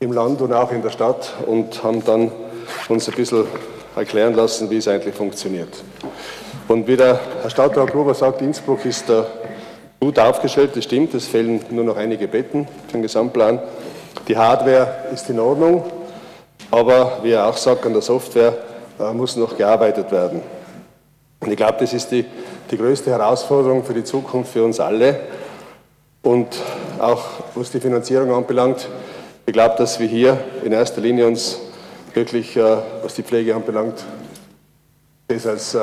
im Land und auch in der Stadt und haben dann uns ein bisschen erklären lassen, wie es eigentlich funktioniert. Und wie der Herr Stadtrat Gruber sagt, Innsbruck ist da gut aufgestellt, das stimmt, es fehlen nur noch einige Betten für den Gesamtplan. Die Hardware ist in Ordnung, aber wie er auch sagt, an der Software äh, muss noch gearbeitet werden. Und ich glaube, das ist die, die größte Herausforderung für die Zukunft für uns alle, und auch was die Finanzierung anbelangt, ich glaube, dass wir hier in erster Linie uns wirklich, äh, was die Pflege anbelangt, das als äh,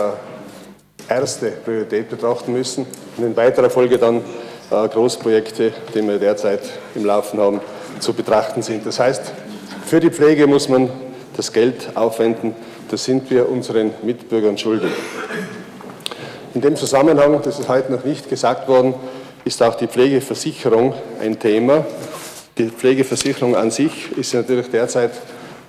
erste Priorität betrachten müssen und in weiterer Folge dann äh, Großprojekte, die wir derzeit im Laufen haben, zu betrachten sind. Das heißt, für die Pflege muss man das Geld aufwenden. Das sind wir unseren Mitbürgern schuldig. In dem Zusammenhang, das ist heute noch nicht gesagt worden, ist auch die Pflegeversicherung ein Thema. Die Pflegeversicherung an sich ist natürlich derzeit,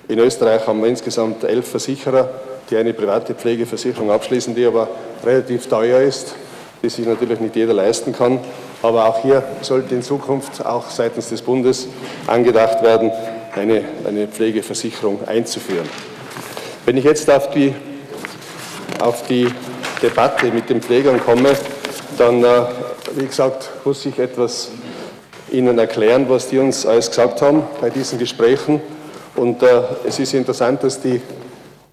in Österreich haben wir insgesamt elf Versicherer, die eine private Pflegeversicherung abschließen, die aber relativ teuer ist, die sich natürlich nicht jeder leisten kann. Aber auch hier sollte in Zukunft auch seitens des Bundes angedacht werden, eine, eine Pflegeversicherung einzuführen. Wenn ich jetzt auf die, auf die Debatte mit den Pflegern komme, dann, äh, wie gesagt, muss ich etwas Ihnen erklären, was die uns alles gesagt haben bei diesen Gesprächen. Und äh, es ist interessant, dass die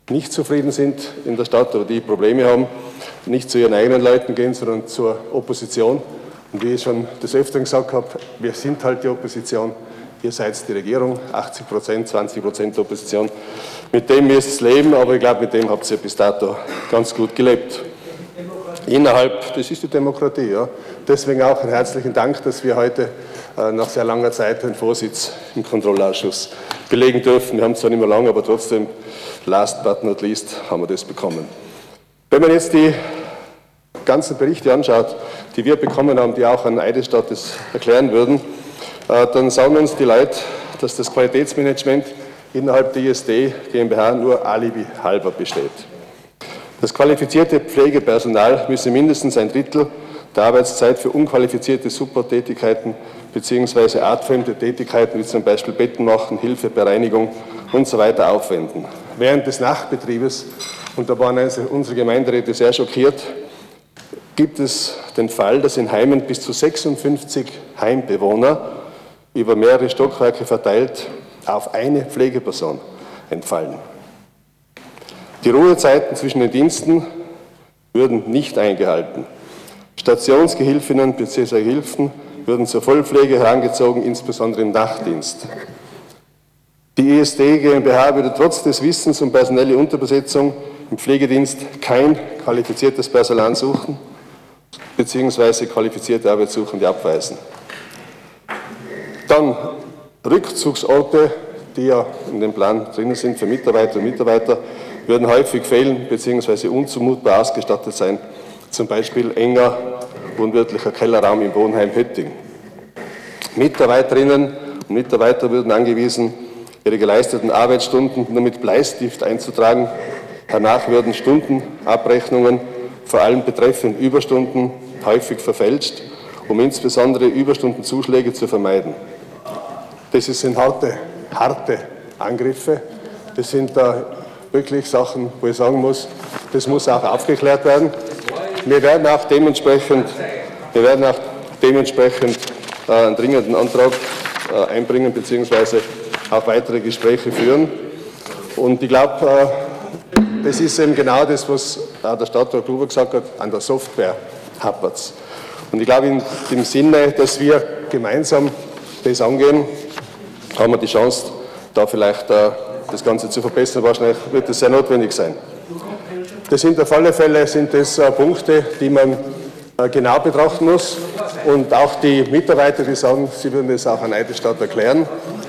nicht zufrieden sind in der Stadt oder die Probleme haben, nicht zu ihren eigenen Leuten gehen, sondern zur Opposition. Und wie ich schon des Öfteren gesagt habe, wir sind halt die Opposition. Ihr seid die Regierung, 80 Prozent, 20 Prozent Opposition. Mit dem müsst ihr leben, aber ich glaube, mit dem habt ihr bis dato ganz gut gelebt. Innerhalb, das ist die Demokratie, ja. Deswegen auch einen herzlichen Dank, dass wir heute nach sehr langer Zeit den Vorsitz im Kontrollausschuss belegen dürfen. Wir haben zwar nicht mehr lange, aber trotzdem, last but not least, haben wir das bekommen. Wenn man jetzt die ganzen Berichte anschaut, die wir bekommen haben, die auch an Eidesstadt das erklären würden, äh, dann sagen uns die Leute, dass das Qualitätsmanagement innerhalb der ISD GmbH nur alibi halber besteht. Das qualifizierte Pflegepersonal müsse mindestens ein Drittel der Arbeitszeit für unqualifizierte Supporttätigkeiten bzw. artfremde Tätigkeiten wie zum Beispiel Betten machen, Hilfe, Bereinigung und so weiter aufwenden. Während des Nachtbetriebes, und da waren also unsere Gemeinderäte sehr schockiert, gibt es den Fall, dass in Heimen bis zu 56 Heimbewohner über mehrere Stockwerke verteilt auf eine Pflegeperson entfallen. Die Ruhezeiten zwischen den Diensten würden nicht eingehalten. Stationsgehilfinnen bzw. Hilfen würden zur Vollpflege herangezogen, insbesondere im Nachtdienst. Die ESD GmbH würde trotz des Wissens um personelle Unterbesetzung im Pflegedienst kein qualifiziertes Personal suchen bzw. qualifizierte Arbeitssuchende abweisen. Dann Rückzugsorte, die ja in dem Plan drin sind für Mitarbeiter und Mitarbeiter, würden häufig fehlen bzw. unzumutbar ausgestattet sein, zum Beispiel enger wohnwirtlicher Kellerraum im Wohnheim Hötting. Mitarbeiterinnen und Mitarbeiter würden angewiesen, ihre geleisteten Arbeitsstunden nur mit Bleistift einzutragen. Danach würden Stundenabrechnungen, vor allem betreffend Überstunden, häufig verfälscht, um insbesondere Überstundenzuschläge zu vermeiden. Das sind harte, harte Angriffe. Das sind da wirklich Sachen, wo ich sagen muss, das muss auch aufgeklärt werden. Wir werden auch dementsprechend, wir werden auch dementsprechend äh, einen dringenden Antrag äh, einbringen bzw. auch weitere Gespräche führen. Und ich glaube, äh, das ist eben genau das, was auch der Stadtrat Gruber gesagt hat, an der Software hapert es. Und ich glaube, in dem Sinne, dass wir gemeinsam das angehen, haben wir die Chance, da vielleicht das Ganze zu verbessern. Wahrscheinlich wird das sehr notwendig sein. Das sind auf alle Fälle sind das äh, Punkte, die man äh, genau betrachten muss. Und auch die Mitarbeiter, die sagen, sie würden das auch an Eidesstadt erklären.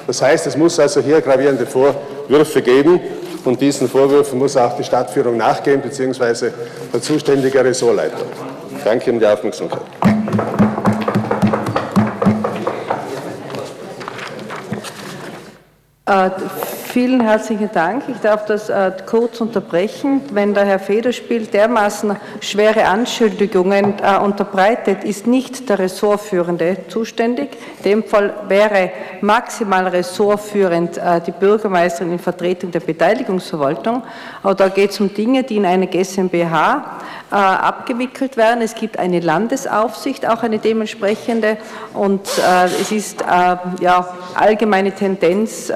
Das heißt, es muss also hier gravierende Vorwürfe geben. Und diesen Vorwürfen muss auch die Stadtführung nachgehen, beziehungsweise der zuständige Ressortleiter. Danke um die Aufmerksamkeit. Äh, vielen herzlichen Dank. Ich darf das äh, kurz unterbrechen. Wenn der Herr Federspiel dermaßen schwere Anschuldigungen äh, unterbreitet, ist nicht der Ressortführende zuständig. In dem Fall wäre maximal ressortführend äh, die Bürgermeisterin in Vertretung der Beteiligungsverwaltung. Aber da geht es um Dinge, die in einer GmbH abgewickelt werden. Es gibt eine Landesaufsicht, auch eine dementsprechende. Und äh, es ist äh, ja allgemeine Tendenz,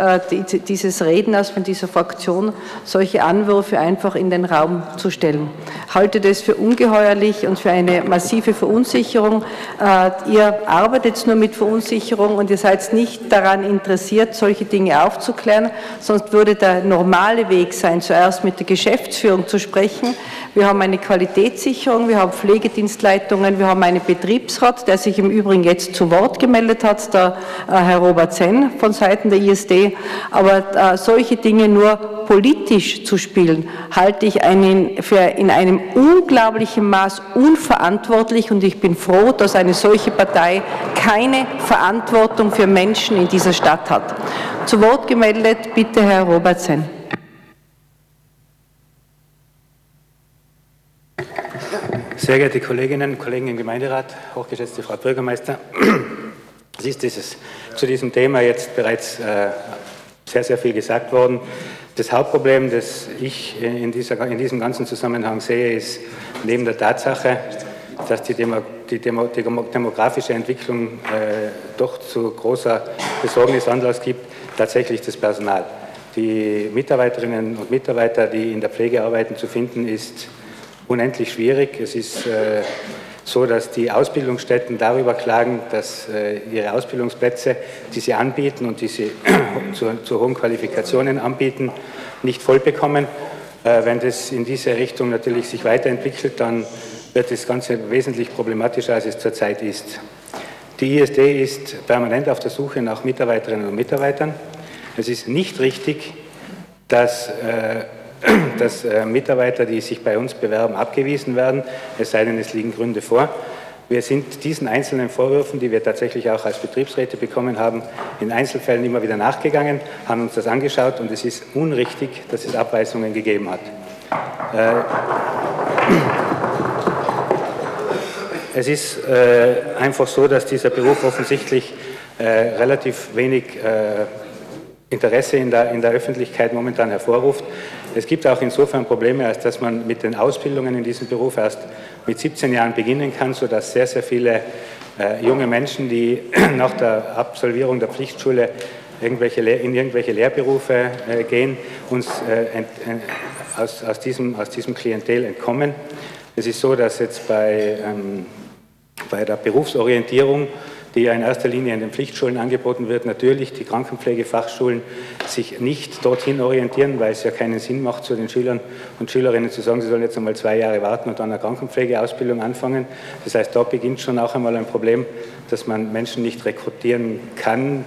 dieses Redners von dieser Fraktion, solche Anwürfe einfach in den Raum zu stellen. Ich halte das für ungeheuerlich und für eine massive Verunsicherung. Äh, ihr arbeitet nur mit Verunsicherung und ihr seid nicht daran interessiert, solche Dinge aufzuklären, sonst würde der normale Weg sein, zuerst mit der Geschäftsführung zu sprechen. Wir haben eine Qualitätssicherung, wir haben Pflegedienstleitungen, wir haben einen Betriebsrat, der sich im Übrigen jetzt zu Wort gemeldet hat, der äh, Herr Robert Senn von Seiten der ISD. Aber äh, solche Dinge nur politisch zu spielen, halte ich einen, für in einem unglaublichen Maß unverantwortlich und ich bin froh, dass eine solche Partei keine Verantwortung für Menschen in dieser Stadt hat. Zu Wort gemeldet bitte Herr Robertsen. Sehr geehrte Kolleginnen und Kollegen im Gemeinderat, hochgeschätzte Frau Bürgermeister, es ist dieses, zu diesem Thema jetzt bereits äh, sehr, sehr viel gesagt worden. Das Hauptproblem, das ich in, dieser, in diesem ganzen Zusammenhang sehe, ist neben der Tatsache, dass die, Demo, die, Demo, die demografische Entwicklung äh, doch zu großer Besorgnis Anlass gibt, tatsächlich das Personal. Die Mitarbeiterinnen und Mitarbeiter, die in der Pflege arbeiten, zu finden, ist unendlich schwierig. Es ist äh, so, dass die Ausbildungsstätten darüber klagen, dass äh, ihre Ausbildungsplätze, die sie anbieten und die sie zu, zu hohen Qualifikationen anbieten, nicht voll bekommen. Äh, wenn das in diese Richtung natürlich sich weiterentwickelt, dann wird das Ganze wesentlich problematischer, als es zurzeit ist. Die ISD ist permanent auf der Suche nach Mitarbeiterinnen und Mitarbeitern. Es ist nicht richtig, dass äh, dass äh, Mitarbeiter, die sich bei uns bewerben, abgewiesen werden, es sei denn, es liegen Gründe vor. Wir sind diesen einzelnen Vorwürfen, die wir tatsächlich auch als Betriebsräte bekommen haben, in Einzelfällen immer wieder nachgegangen, haben uns das angeschaut und es ist unrichtig, dass es Abweisungen gegeben hat. Äh, es ist äh, einfach so, dass dieser Beruf offensichtlich relativ wenig Interesse in der, in der Öffentlichkeit momentan hervorruft. Es gibt auch insofern Probleme, als dass man mit den Ausbildungen in diesem Beruf erst mit 17 Jahren beginnen kann, sodass sehr, sehr viele äh, junge Menschen, die nach der Absolvierung der Pflichtschule irgendwelche, in irgendwelche Lehrberufe äh, gehen, uns äh, aus, aus, diesem, aus diesem Klientel entkommen. Es ist so, dass jetzt bei, ähm, bei der Berufsorientierung die ja in erster Linie in den Pflichtschulen angeboten wird, natürlich die Krankenpflegefachschulen sich nicht dorthin orientieren, weil es ja keinen Sinn macht, zu den Schülern und Schülerinnen zu sagen, sie sollen jetzt einmal zwei Jahre warten und dann eine Krankenpflegeausbildung anfangen. Das heißt, da beginnt schon auch einmal ein Problem, dass man Menschen nicht rekrutieren kann,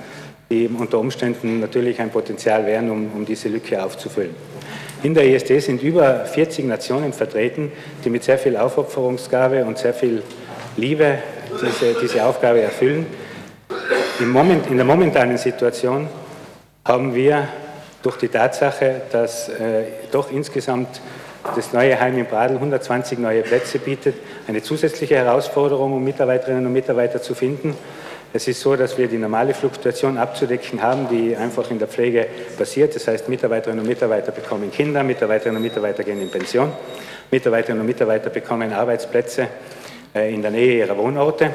die unter Umständen natürlich ein Potenzial wären, um, um diese Lücke aufzufüllen. In der ISD sind über 40 Nationen vertreten, die mit sehr viel Aufopferungsgabe und sehr viel Liebe diese, diese Aufgabe erfüllen. Moment, in der momentanen Situation haben wir durch die Tatsache, dass äh, doch insgesamt das neue Heim in Bradl 120 neue Plätze bietet, eine zusätzliche Herausforderung, um Mitarbeiterinnen und Mitarbeiter zu finden. Es ist so, dass wir die normale Fluktuation abzudecken haben, die einfach in der Pflege passiert. Das heißt, Mitarbeiterinnen und Mitarbeiter bekommen Kinder, Mitarbeiterinnen und Mitarbeiter gehen in Pension, Mitarbeiterinnen und Mitarbeiter bekommen Arbeitsplätze in der Nähe ihrer Wohnorte.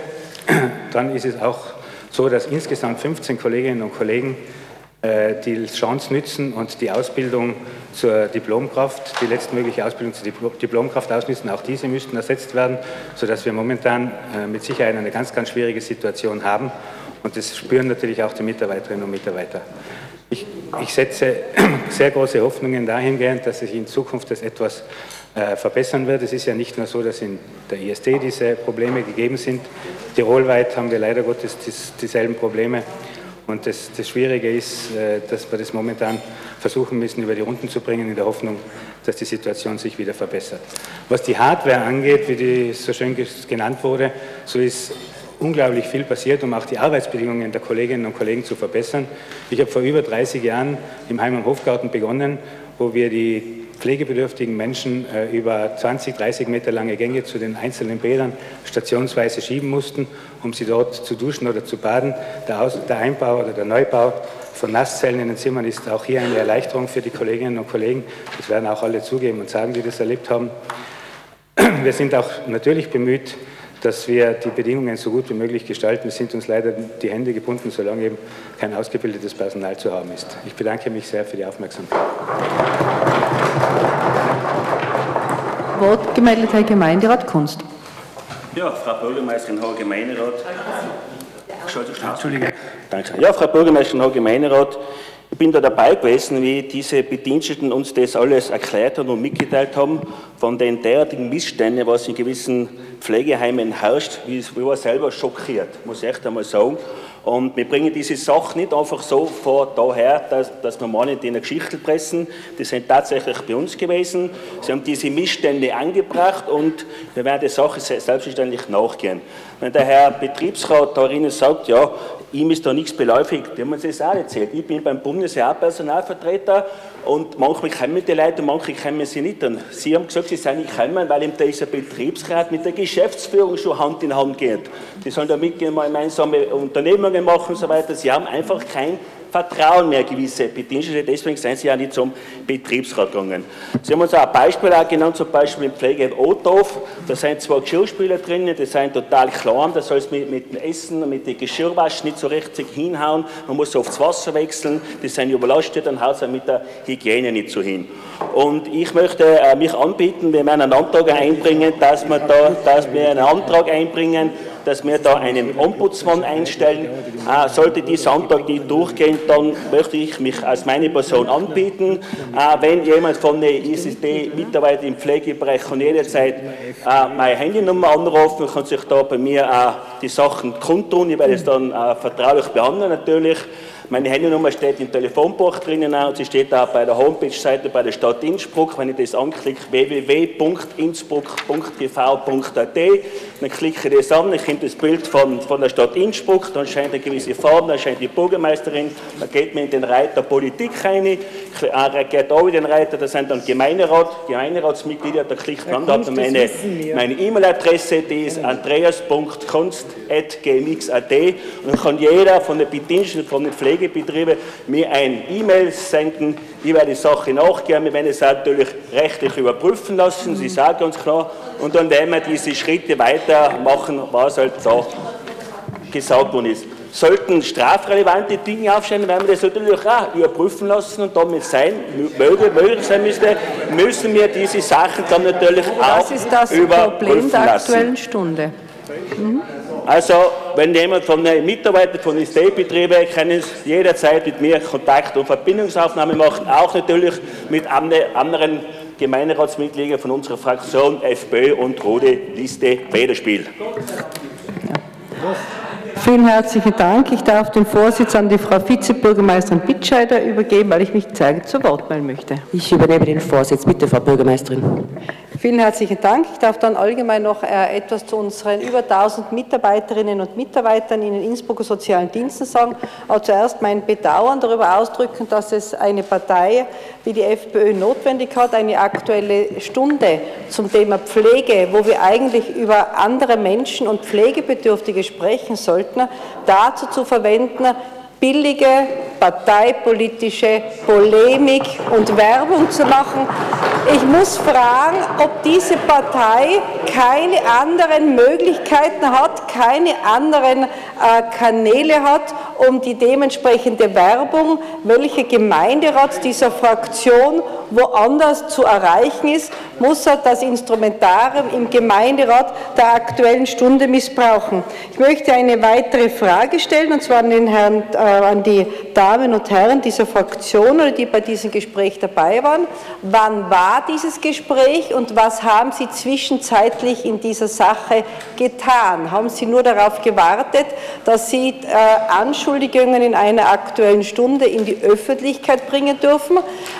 Dann ist es auch so, dass insgesamt 15 Kolleginnen und Kollegen äh, die Chance nützen und die Ausbildung zur Diplomkraft, die letztmögliche Ausbildung zur Diplomkraft ausnützen. Auch diese müssten ersetzt werden, sodass wir momentan äh, mit Sicherheit eine ganz, ganz schwierige Situation haben. Und das spüren natürlich auch die Mitarbeiterinnen und Mitarbeiter. Ich, ich setze sehr große Hoffnungen dahingehend, dass sich in Zukunft das etwas äh, verbessern wird. Es ist ja nicht nur so, dass in der ISD diese Probleme gegeben sind. Tirolweit haben wir leider Gottes dieselben Probleme. Und das, das Schwierige ist, äh, dass wir das momentan versuchen müssen, über die Runden zu bringen, in der Hoffnung, dass die Situation sich wieder verbessert. Was die Hardware angeht, wie die so schön genannt wurde, so ist unglaublich viel passiert, um auch die Arbeitsbedingungen der Kolleginnen und Kollegen zu verbessern. Ich habe vor über 30 Jahren im Heim- und Hofgarten begonnen, wo wir die pflegebedürftigen Menschen äh, über 20, 30 Meter lange Gänge zu den einzelnen Bädern stationsweise schieben mussten, um sie dort zu duschen oder zu baden. Der, Aus der Einbau oder der Neubau von Nasszellen in den Zimmern ist auch hier eine Erleichterung für die Kolleginnen und Kollegen. Das werden auch alle zugeben und sagen, die das erlebt haben. Wir sind auch natürlich bemüht, dass wir die Bedingungen so gut wie möglich gestalten. Es sind uns leider die Hände gebunden, solange eben kein ausgebildetes Personal zu haben ist. Ich bedanke mich sehr für die Aufmerksamkeit. Wort gemeldet Herr Gemeinderat Kunst. Ja, Frau Bürgermeisterin, Herr Gemeinderat. Entschuldige. Danke. Ja, Frau Bürgermeisterin, Herr Gemeinderat. Ich bin da dabei gewesen, wie diese Bediensteten uns das alles erklärt haben und mitgeteilt haben, von den derartigen Missständen, was in gewissen Pflegeheimen herrscht. Ich war selber schockiert, muss ich echt einmal sagen. Und wir bringen diese Sache nicht einfach so vor daher, dass, dass wir mal in eine Geschichte pressen. Die sind tatsächlich bei uns gewesen. Sie haben diese Missstände angebracht und wir werden der Sache selbstverständlich nachgehen. Wenn der Herr Betriebsrat darin sagt, ja, ihm ist da nichts beläufig. Die haben uns das auch erzählt. Ich bin beim Bundesjahr Personalvertreter und manchmal kommen die Leute und manchmal kommen sie nicht. Und sie haben gesagt, sie seien nicht kommen, weil ihm dieser Betriebsrat mit der Geschäftsführung schon Hand in Hand geht. Die sollen da mitgehen, mal gemeinsame Unternehmungen machen und so weiter. Sie haben einfach kein vertrauen mehr gewisse Bedienstete, deswegen sind sie ja nicht zum Betriebsrat gegangen. Sie haben uns auch ein Beispiel auch genannt, zum Beispiel im Pflege Othof, da sind zwei Geschirrspüler drinnen, die sind total klein, da soll es mit, mit dem Essen, mit dem Geschirrwaschen nicht so richtig hinhauen, man muss oft das Wasser wechseln, die sind überlastet, dann haut es mit der Hygiene nicht so hin. Und ich möchte äh, mich anbieten, wir werden einen Antrag einbringen, dass wir da, dass wir einen Antrag einbringen, dass wir da einen Ombudsmann einstellen. Äh, sollte dieser Antrag nicht durchgehen, dann möchte ich mich als meine Person anbieten. Äh, wenn jemand von den ISSD-Mitarbeitern im Pflegebereich kann jederzeit äh, meine Handynummer anrufen, kann sich da bei mir die Sachen kundtun. Ich werde es dann vertraulich behandeln natürlich. Meine Handynummer steht im Telefonbuch drinnen und sie steht auch bei der Homepage-Seite bei der Stadt Innsbruck. Wenn ich das anklicke, www.innsbruck.tv.at, dann klicke ich das an, ich finde das Bild von, von der Stadt Innsbruck, dann scheint eine gewisse Farbe, dann scheint die Bürgermeisterin, dann geht man in den Reiter Politik rein, äh, geht auch in den Reiter, da sind dann Gemeinderat, Gemeinderatsmitglieder, da klickt man, da hat man meine E-Mail-Adresse, die ist andreas.kunst.gmx.at und dann kann jeder von den Bediensteten, von den Pflegern Pflegebetriebe mir ein E-Mail senden. Ich werde die Sache nachgehen. Wir werden es natürlich rechtlich überprüfen lassen. Sie sagen uns klar. Und dann werden wir diese Schritte weitermachen, was halt da gesagt worden ist. Sollten strafrelevante Dinge aufstehen, werden wir das natürlich auch überprüfen lassen und damit sein, möglich sein müsste, müssen wir diese Sachen dann natürlich auch Das ist das Problem der aktuellen Stunde. Mhm. Also, wenn jemand von den Mitarbeitern von Estate-Betrieben, können Sie jederzeit mit mir Kontakt- und Verbindungsaufnahme machen, auch natürlich mit anderen Gemeinderatsmitgliedern von unserer Fraktion FPÖ und Rote Liste Federspiel. Vielen herzlichen Dank. Ich darf den Vorsitz an die Frau Vizebürgermeisterin Bitscheider übergeben, weil ich mich zeige zu Wort melden möchte. Ich übernehme den Vorsitz. Bitte, Frau Bürgermeisterin. Vielen herzlichen Dank. Ich darf dann allgemein noch äh, etwas zu unseren über 1000 Mitarbeiterinnen und Mitarbeitern in den Innsbrucker sozialen Diensten sagen. Aber zuerst mein Bedauern darüber ausdrücken, dass es eine Partei wie die FPÖ notwendig hat, eine aktuelle Stunde zum Thema Pflege, wo wir eigentlich über andere Menschen und Pflegebedürftige sprechen sollten, dazu zu verwenden, billige parteipolitische Polemik und Werbung zu machen. Ich muss fragen, ob diese Partei keine anderen Möglichkeiten hat, keine anderen äh, Kanäle hat, um die dementsprechende Werbung, welche Gemeinderat dieser Fraktion woanders zu erreichen ist, muss er das Instrumentarium im Gemeinderat der aktuellen Stunde missbrauchen. Ich möchte eine weitere Frage stellen, und zwar an, den Herrn, äh, an die Damen und Herren dieser Fraktion oder die bei diesem Gespräch dabei waren. Wann war dieses Gespräch und was haben Sie zwischenzeitlich in dieser Sache getan? Haben Sie nur darauf gewartet, dass Sie äh, Anschuldigungen in einer aktuellen Stunde in die Öffentlichkeit bringen dürfen,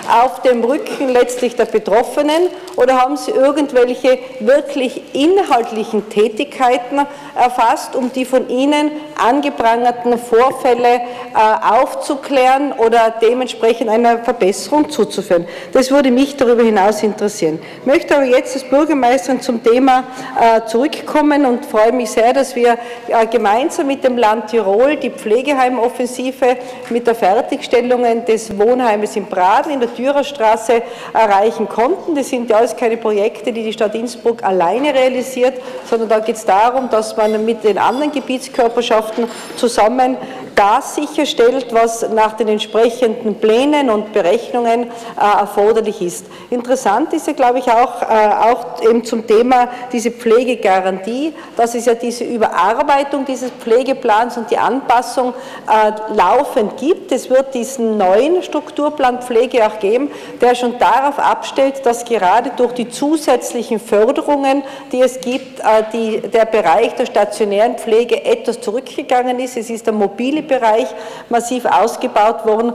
auf dem Rücken letztlich der Betroffenen, oder haben Sie irgendwelche wirklich inhaltlichen Tätigkeiten erfasst, um die von Ihnen angeprangerten Vorfälle äh, aufzuklären oder dementsprechend einer Verbesserung zuzuführen? Das würde mich darüber hinaus interessieren. Ich möchte aber jetzt als Bürgermeisterin zum Thema äh, zurückkommen und freue mich sehr, dass wir äh, gemeinsam mit dem Land Tirol die Pflegeheimoffensive mit der Fertigstellung des Wohnheimes in Braden in der Dürerstraße erreichen konnten. Das sind ja alles keine Projekte, die die Stadt Innsbruck alleine realisiert, sondern da geht es darum, dass man mit den anderen Gebietskörperschaften zusammen das sicherstellt, was nach den entsprechenden Plänen und Berechnungen äh, erforderlich ist. Interessant ist ja, glaube ich, auch, äh, auch eben zum Thema diese Pflegegarantie, dass es ja diese Überarbeitung dieses Pflegeplans und die Anpassung äh, laufend gibt. Es wird diesen neuen Strukturplan Pflege auch geben, der schon darauf abstellt, dass gerade durch die zusätzlichen Förderungen, die es gibt, die, der Bereich der stationären Pflege etwas zurückgegangen ist. Es ist der mobile Pflegebereich massiv ausgebaut worden.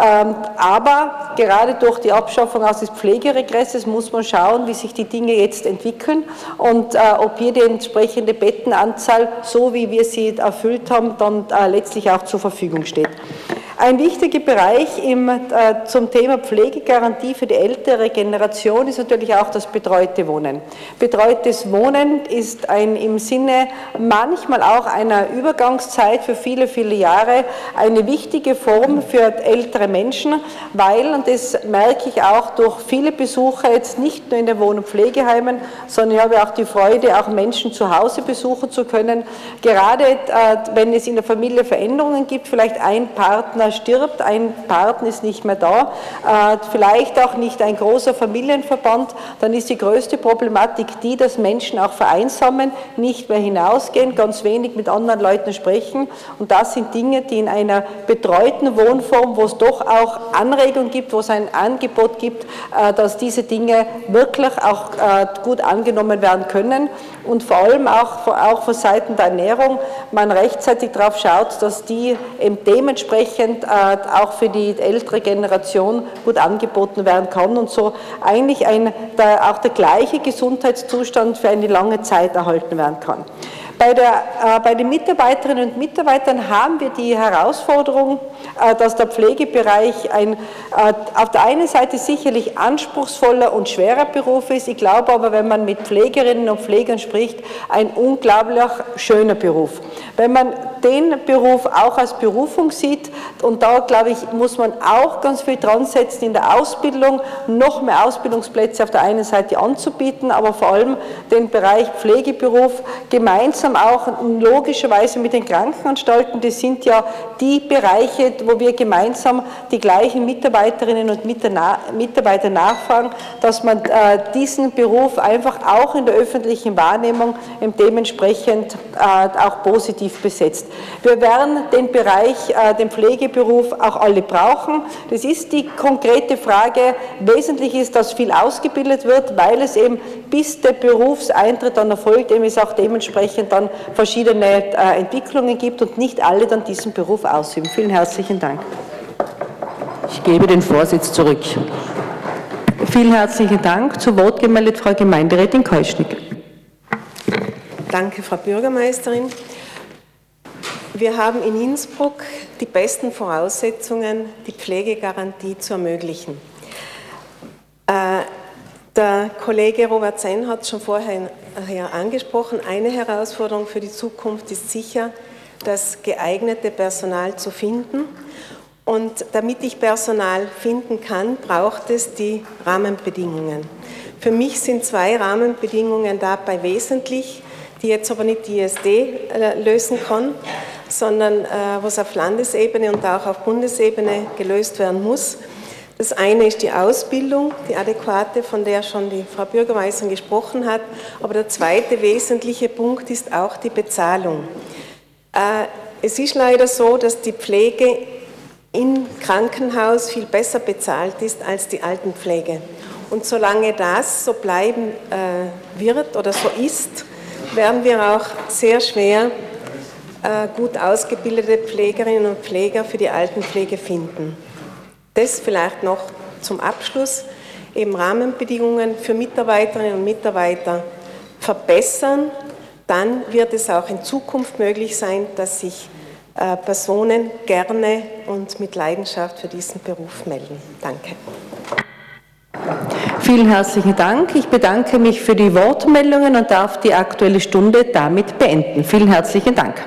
Ähm, aber gerade durch die Abschaffung aus des Pflegeregresses muss man schauen, wie sich die Dinge jetzt entwickeln und äh, ob hier die entsprechende Bettenanzahl, so wie wir sie erfüllt haben, dann äh, letztlich auch zur Verfügung steht. Ein wichtiger Bereich im, äh, zum Thema Pflegegarantie für die ältere Generation ist natürlich auch das betreute Wohnen. Betreutes Wohnen ist ein im Sinne manchmal auch einer Übergangszeit für viele, viele Jahre eine wichtige Form für ältere Menschen, weil, und das merke ich auch durch viele Besuche jetzt nicht nur in den Wohn- und Pflegeheimen, sondern ich habe auch die Freude, auch Menschen zu Hause besuchen zu können. Gerade äh, wenn es in der Familie Veränderungen gibt, vielleicht ein Partner Partner stirbt, ein Partner ist nicht mehr da, äh, vielleicht auch nicht ein großer Familienverband, dann ist die größte Problematik die, dass Menschen auch vereinsamen, nicht mehr hinausgehen, ganz wenig mit anderen Leuten sprechen. Und das sind Dinge, die in einer betreuten Wohnform, wo es doch auch Anregungen gibt, wo es ein Angebot gibt, äh, dass diese Dinge wirklich auch äh, gut angenommen werden können und vor allem auch, auch von Seiten der Ernährung man rechtzeitig darauf schaut, dass die eben dementsprechend äh, auch für die ältere Generation gut angeboten werden kann und so eigentlich ein, auch der gleiche Gesundheitszustand für eine lange Zeit erhalten werden kann. Bei, der, äh, bei, den Mitarbeiterinnen und Mitarbeitern haben wir die Herausforderung, äh, dass der Pflegebereich ein, äh, auf der einen Seite sicherlich anspruchsvoller und schwerer Beruf ist. Ich glaube aber, wenn man mit Pflegerinnen und Pflegern spricht, ein unglaublich schöner Beruf. Wenn man den Beruf auch als Berufung sieht, und da glaube ich, muss man auch ganz viel dran setzen in der Ausbildung, noch mehr Ausbildungsplätze auf der einen Seite anzubieten, aber vor allem den Bereich Pflegeberuf gemeinsam auch logischerweise mit den Krankenanstalten, das sind ja die Bereiche, wo wir gemeinsam die gleichen Mitarbeiterinnen und Mitarbeiter nachfragen, dass man äh, diesen Beruf einfach auch in der öffentlichen Wahrnehmung dementsprechend äh, auch positiv besetzt. Wir werden den Bereich, äh, den Pflegeberuf auch alle brauchen. Das ist die konkrete Frage. Wesentlich ist, dass viel ausgebildet wird, weil es eben bis der Berufseintritt dann erfolgt, eben es auch dementsprechend dann verschiedene äh, Entwicklungen gibt und nicht alle dann diesen Beruf ausüben. Vielen herzlichen Dank. Ich gebe den Vorsitz zurück. Vielen herzlichen Dank. Zu Wort gemeldet Frau Gemeinderätin Keuschnick. Danke, Frau Bürgermeisterin. Wir haben in Innsbruck die besten Voraussetzungen, die Pflegegarantie zu ermöglichen. Äh, der Kollege Robert Senn hat es schon vorher angesprochen. Eine Herausforderung für die Zukunft ist sicher, das geeignete Personal zu finden. Und damit ich Personal finden kann, braucht es die Rahmenbedingungen. Für mich sind zwei Rahmenbedingungen dabei wesentlich, die jetzt aber nicht die ISD äh, lösen kann sondern äh, was auf Landesebene und auch auf Bundesebene gelöst werden muss. Das eine ist die Ausbildung, die adäquate, von der schon die Frau Bürgermeisterin gesprochen hat. Aber der zweite wesentliche Punkt ist auch die Bezahlung. Äh, es ist leider so, dass die Pflege im Krankenhaus viel besser bezahlt ist als die Altenpflege. Und solange das so bleiben äh, wird oder so ist, werden wir auch sehr schwer äh, gut ausgebildete Pflegerinnen und Pfleger für die Altenpflege finden. Das vielleicht noch zum Abschluss, eben Rahmenbedingungen für Mitarbeiterinnen und Mitarbeiter verbessern, dann wird es auch in Zukunft möglich sein, dass sich äh, Personen gerne und mit Leidenschaft für diesen Beruf melden. Danke. Vielen herzlichen Dank. Ich bedanke mich für die Wortmeldungen und darf die Aktuelle Stunde damit beenden. Vielen herzlichen Dank.